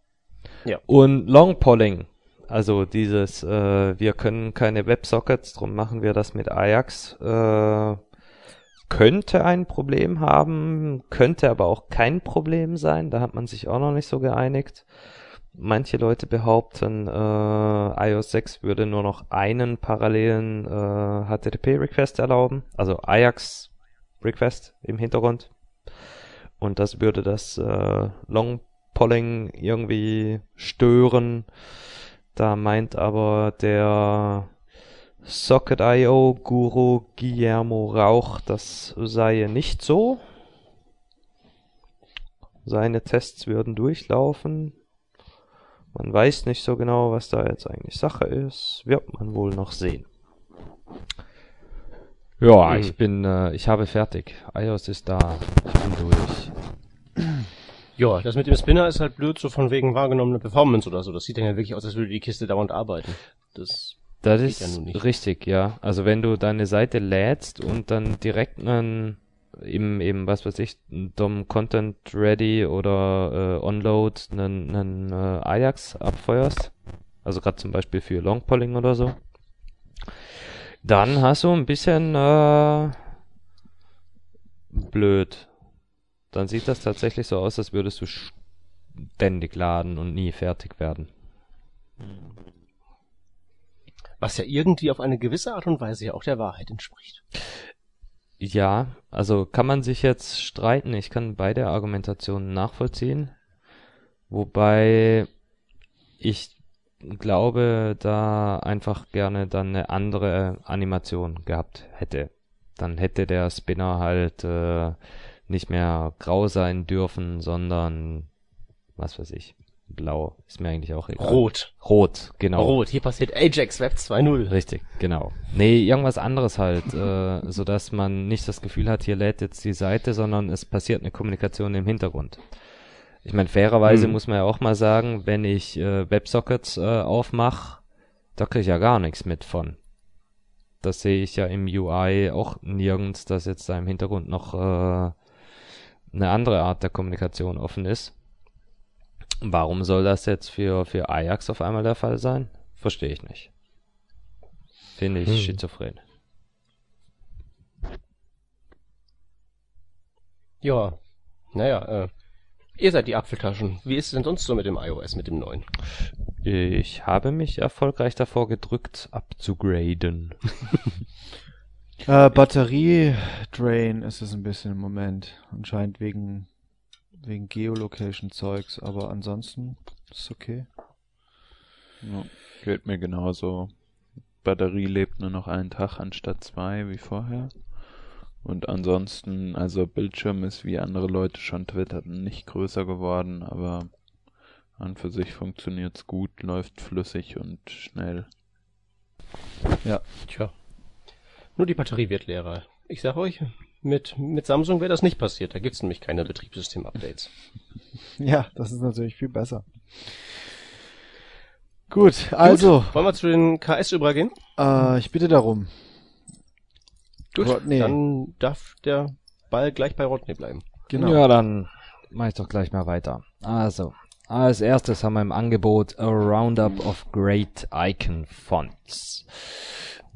Ja. Und Long Polling, also dieses, äh, wir können keine Websockets, drum machen wir das mit Ajax. Äh, könnte ein Problem haben, könnte aber auch kein Problem sein. Da hat man sich auch noch nicht so geeinigt. Manche Leute behaupten, äh, iOS 6 würde nur noch einen parallelen äh, HTTP-Request erlauben, also Ajax-Request im Hintergrund. Und das würde das äh, Long Polling irgendwie stören. Da meint aber der Socket.io Guru Guillermo Rauch, das sei nicht so. Seine Tests würden durchlaufen. Man weiß nicht so genau, was da jetzt eigentlich Sache ist. Wird man wohl noch sehen. Ja, Mhm. ich bin, äh, ich habe fertig. iOS ist da. Ich bin durch. Ja, das mit dem Spinner ist halt blöd, so von wegen wahrgenommene Performance oder so. Das sieht dann ja wirklich aus, als würde die Kiste dauernd arbeiten. Das, Das Geht ja ist nun nicht. richtig, ja. Also wenn du deine Seite lädst und dann direkt einen im eben was weiß ich DOM Content Ready oder äh, Onload einen, einen äh, Ajax abfeuerst, also gerade zum Beispiel für Longpolling oder so, dann hast du ein bisschen äh, blöd. Dann sieht das tatsächlich so aus, als würdest du ständig laden und nie fertig werden. was ja irgendwie auf eine gewisse Art und Weise ja auch der Wahrheit entspricht. Ja, also kann man sich jetzt streiten. Ich kann beide Argumentationen nachvollziehen. Wobei ich glaube, da einfach gerne dann eine andere Animation gehabt hätte. Dann hätte der Spinner halt äh, nicht mehr grau sein dürfen, sondern was weiß ich, blau. Ist mir eigentlich auch egal. Rot. Rot, genau. Rot. Hier passiert Ajax Web 2.0. Richtig, genau. Nee, irgendwas anderes halt, äh, so dass man nicht das Gefühl hat, hier lädt jetzt die Seite, sondern es passiert eine Kommunikation im Hintergrund. Ich meine, fairerweise Hm. muss man ja auch mal sagen, wenn ich äh, Websockets äh, aufmache, da kriege ich ja gar nichts mit von. Das sehe ich ja im UI auch nirgends, dass jetzt da im Hintergrund noch äh, eine andere Art der Kommunikation offen ist. Warum soll das jetzt für, für Ajax auf einmal der Fall sein? Verstehe ich nicht. Finde ich Hm. schizophren. Ja. Naja, äh, ihr seid die Apfeltaschen. Wie ist es denn sonst so mit dem iOS, mit dem neuen? Ich habe mich erfolgreich davor gedrückt, abzugraden. Äh, Batterie-Drain ist es ein bisschen im Moment. Anscheinend wegen, wegen Geolocation-Zeugs, aber ansonsten ist okay. Ja, geht mir genauso. Batterie lebt nur noch einen Tag anstatt zwei wie vorher. Und ansonsten, also Bildschirm ist wie andere Leute schon twitterten, nicht größer geworden, aber an für sich funktioniert's gut, läuft flüssig und schnell. Tja. Nur die Batterie wird leerer. Ich sag euch, Mit, mit Samsung wäre das nicht passiert. Da gibt's nämlich keine Betriebssystem-Updates. Ja, das ist natürlich viel besser. Gut, also, Wollen wir zu den KS übergehen? äh, ich bitte darum. Gut, Rodney. dann darf der Ball gleich bei Rodney bleiben. Genau. Ja, dann mache ich doch gleich mal weiter. Also, als erstes haben wir im Angebot a Roundup of Great Icon Fonts.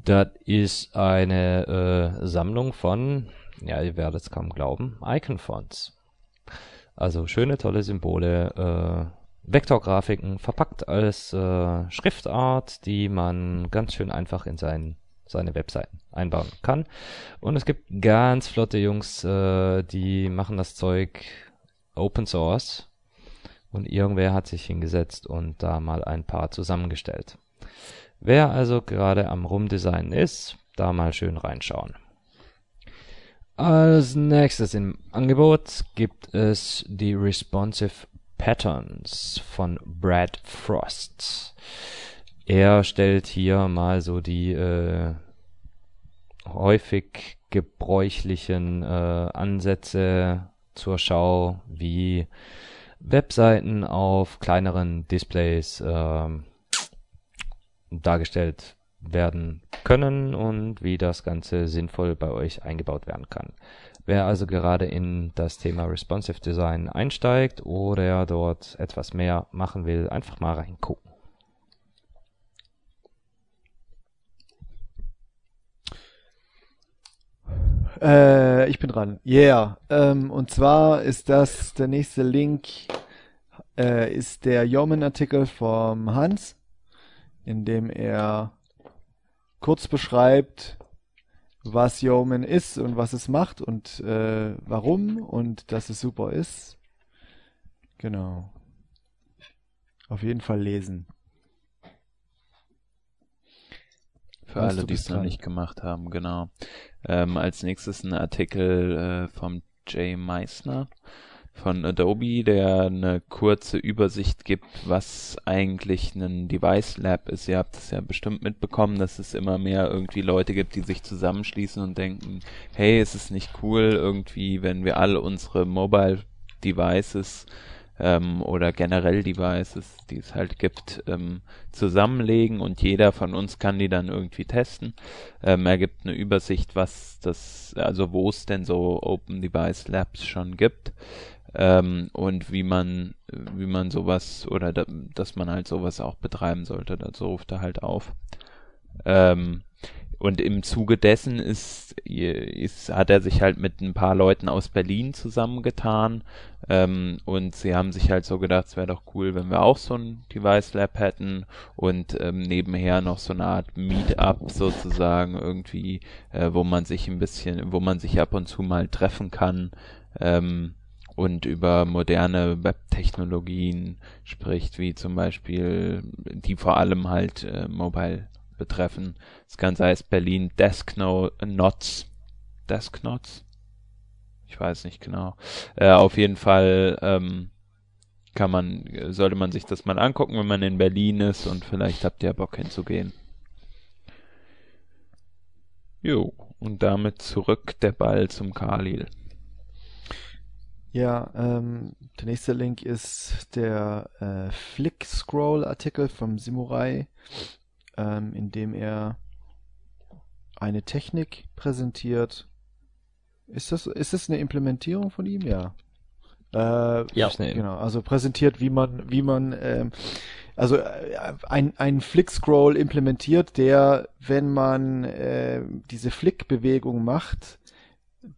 Das ist eine äh, Sammlung von, ja, ihr werdet es kaum glauben, Icon Fonts. Also schöne, tolle Symbole, äh, Vektorgrafiken, verpackt als äh, Schriftart, die man ganz schön einfach in sein, seine Webseiten einbauen kann. Und es gibt ganz flotte Jungs, äh, die machen das Zeug Open Source. Und irgendwer hat sich hingesetzt und da mal ein paar zusammengestellt. Wer also gerade am Rumdesignen ist, da mal schön reinschauen. Als nächstes im Angebot gibt es die Responsive Patterns von Brad Frost. Er stellt hier mal so die äh, häufig gebräuchlichen äh, Ansätze zur Schau, wie Webseiten auf kleineren Displays ähm, dargestellt werden können und wie das Ganze sinnvoll bei euch eingebaut werden kann. Wer also gerade in das Thema Responsive Design einsteigt oder dort etwas mehr machen will, einfach mal reingucken. Äh, ich bin dran. Yeah. Ähm, und zwar ist das der nächste Link äh, ist der Yeoman-Artikel vom Hans, in dem er kurz beschreibt, was Yeoman ist und was es macht und äh, warum und dass es super ist. Genau. Auf jeden Fall lesen. Für alle, die es noch nicht gemacht haben, genau. Ähm, als nächstes ein Artikel äh, vom Jay Meissner von Adobe, der eine kurze Übersicht gibt, was eigentlich ein Device Lab ist. Ihr habt es ja bestimmt mitbekommen, dass es immer mehr irgendwie Leute gibt, die sich zusammenschließen und denken, hey, ist es nicht cool irgendwie, wenn wir alle unsere Mobile Devices ähm, oder generell Devices, die es halt gibt, ähm, zusammenlegen und jeder von uns kann die dann irgendwie testen. Ähm, er gibt eine Übersicht, was das, also wo es denn so Open Device Labs schon gibt ähm, und wie man, wie man sowas oder da, dass man halt sowas auch betreiben sollte. Dazu ruft er halt auf. Ähm, und im Zuge dessen ist, ist, hat er sich halt mit ein paar Leuten aus Berlin zusammengetan. Ähm, und sie haben sich halt so gedacht, es wäre doch cool, wenn wir auch so ein Device Lab hätten und ähm, nebenher noch so eine Art Meetup sozusagen irgendwie, äh, wo man sich ein bisschen, wo man sich ab und zu mal treffen kann. Ähm, und über moderne Webtechnologien spricht, wie zum Beispiel, die vor allem halt äh, Mobile betreffen. Das Ganze heißt Berlin Desknots. Desknots? Ich weiß nicht genau. Äh, auf jeden Fall ähm, kann man, sollte man sich das mal angucken, wenn man in Berlin ist und vielleicht habt ihr Bock hinzugehen. Jo, und damit zurück der Ball zum Khalil. Ja, ähm, der nächste Link ist der äh, Flick-Scroll-Artikel vom Simurai, ähm, in dem er eine Technik präsentiert. Ist das, ist das eine Implementierung von ihm? Ja. Äh, Ja. Genau, also präsentiert, wie man, wie man, ähm, also äh, ein, ein Flick-Scroll implementiert, der, wenn man äh, diese Flick-Bewegung macht,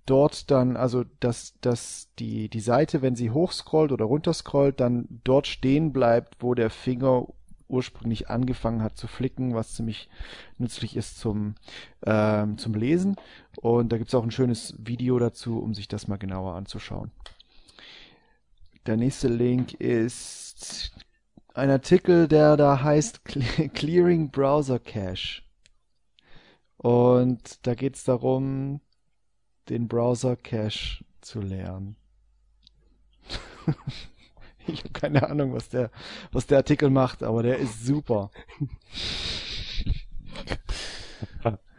dort dann, also dass, dass die, die Seite, wenn sie hochscrollt oder runterscrollt, dann dort stehen bleibt, wo der Finger ursprünglich angefangen hat zu flicken, was ziemlich nützlich ist zum, ähm, zum Lesen. Und da gibt's auch ein schönes Video dazu, um sich das mal genauer anzuschauen. Der nächste Link ist ein Artikel, der da heißt Cle- Clearing Browser Cache. Und da geht's darum, den Browser Cache zu lernen. ich habe keine Ahnung, was der, was der Artikel macht, aber der ist super.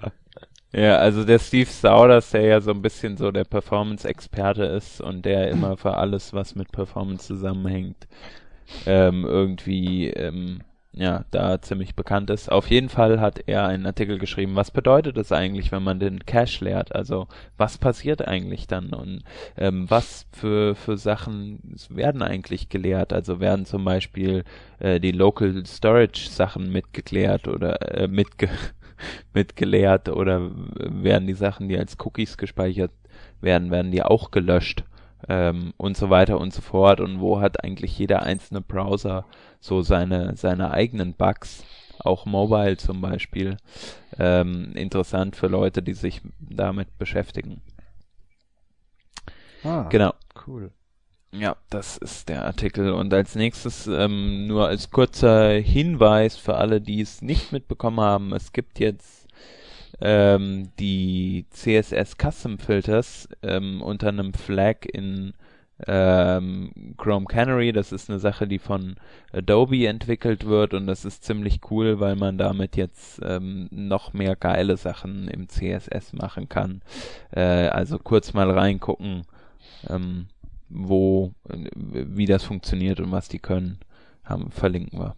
Ja, also der Steve Saunders, der ja so ein bisschen so der Performance-Experte ist und der immer für alles, was mit Performance zusammenhängt, ähm, irgendwie ähm, ja, da ziemlich bekannt ist. Auf jeden Fall hat er einen Artikel geschrieben, was bedeutet es eigentlich, wenn man den Cache leert? Also was passiert eigentlich dann und ähm, was für, für Sachen werden eigentlich geleert? Also werden zum Beispiel äh, die Local Storage Sachen mitgeklärt oder äh, mitge mitgeleert oder werden die Sachen, die als Cookies gespeichert werden, werden die auch gelöscht? Ähm, und so weiter und so fort und wo hat eigentlich jeder einzelne Browser so seine, seine eigenen Bugs, auch mobile zum Beispiel, ähm, interessant für Leute, die sich damit beschäftigen. Ah, Genau. Cool. Ja, das ist der Artikel. Und als nächstes ähm, nur als kurzer Hinweis für alle, die es nicht mitbekommen haben, es gibt jetzt ähm, die CSS Custom Filters ähm, unter einem Flag in ähm, Chrome Canary. Das ist eine Sache, die von Adobe entwickelt wird und das ist ziemlich cool, weil man damit jetzt ähm, noch mehr geile Sachen im CSS machen kann. Äh, also kurz mal reingucken, ähm, wo, äh, wie das funktioniert und was die können, haben, verlinken wir.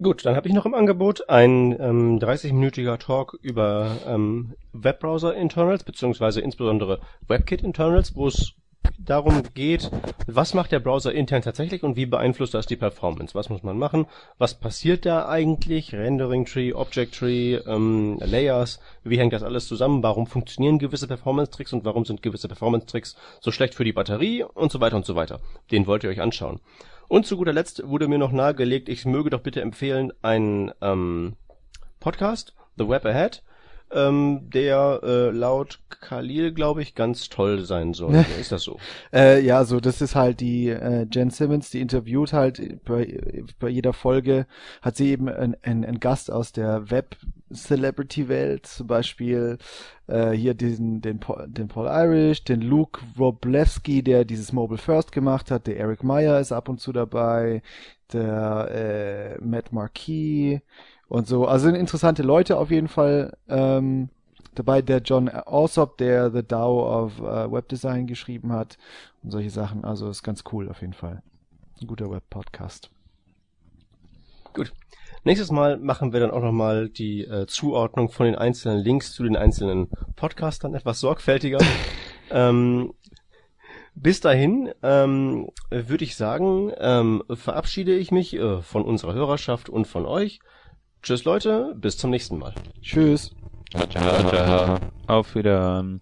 Gut, dann habe ich noch im Angebot ein ähm, 30-minütiger Talk über ähm, Webbrowser-Internals, beziehungsweise insbesondere WebKit-Internals, wo es darum geht, was macht der Browser intern tatsächlich und wie beeinflusst das die Performance? Was muss man machen? Was passiert da eigentlich? Rendering Tree, Object Tree, ähm, Layers, wie hängt das alles zusammen? Warum funktionieren gewisse Performance-Tricks und warum sind gewisse Performance-Tricks so schlecht für die Batterie und so weiter und so weiter? Den wollt ihr euch anschauen. Und zu guter Letzt wurde mir noch nahegelegt, ich möge doch bitte empfehlen einen ähm, Podcast, The Web Ahead, ähm, der äh, laut Khalil, glaube ich, ganz toll sein soll. Ist das so? Äh, ja, so das ist halt die äh, Jen Simmons, die interviewt halt bei, bei jeder Folge hat sie eben einen ein Gast aus der Web Celebrity Welt, zum Beispiel äh, hier diesen den Paul, den Paul Irish, den Luke Roblewski, der dieses Mobile First gemacht hat, der Eric Meyer ist ab und zu dabei, der äh, Matt Marquis und so. Also interessante Leute auf jeden Fall. Ähm, dabei der John Alsop, der The DAO of uh, Web Design geschrieben hat und solche Sachen. Also ist ganz cool auf jeden Fall. Ein guter Web-Podcast. Nächstes Mal machen wir dann auch nochmal die äh, Zuordnung von den einzelnen Links zu den einzelnen Podcastern etwas sorgfältiger. ähm, bis dahin ähm, würde ich sagen, ähm, verabschiede ich mich äh, von unserer Hörerschaft und von euch. Tschüss Leute, bis zum nächsten Mal. Tschüss. Auf Wiederhören.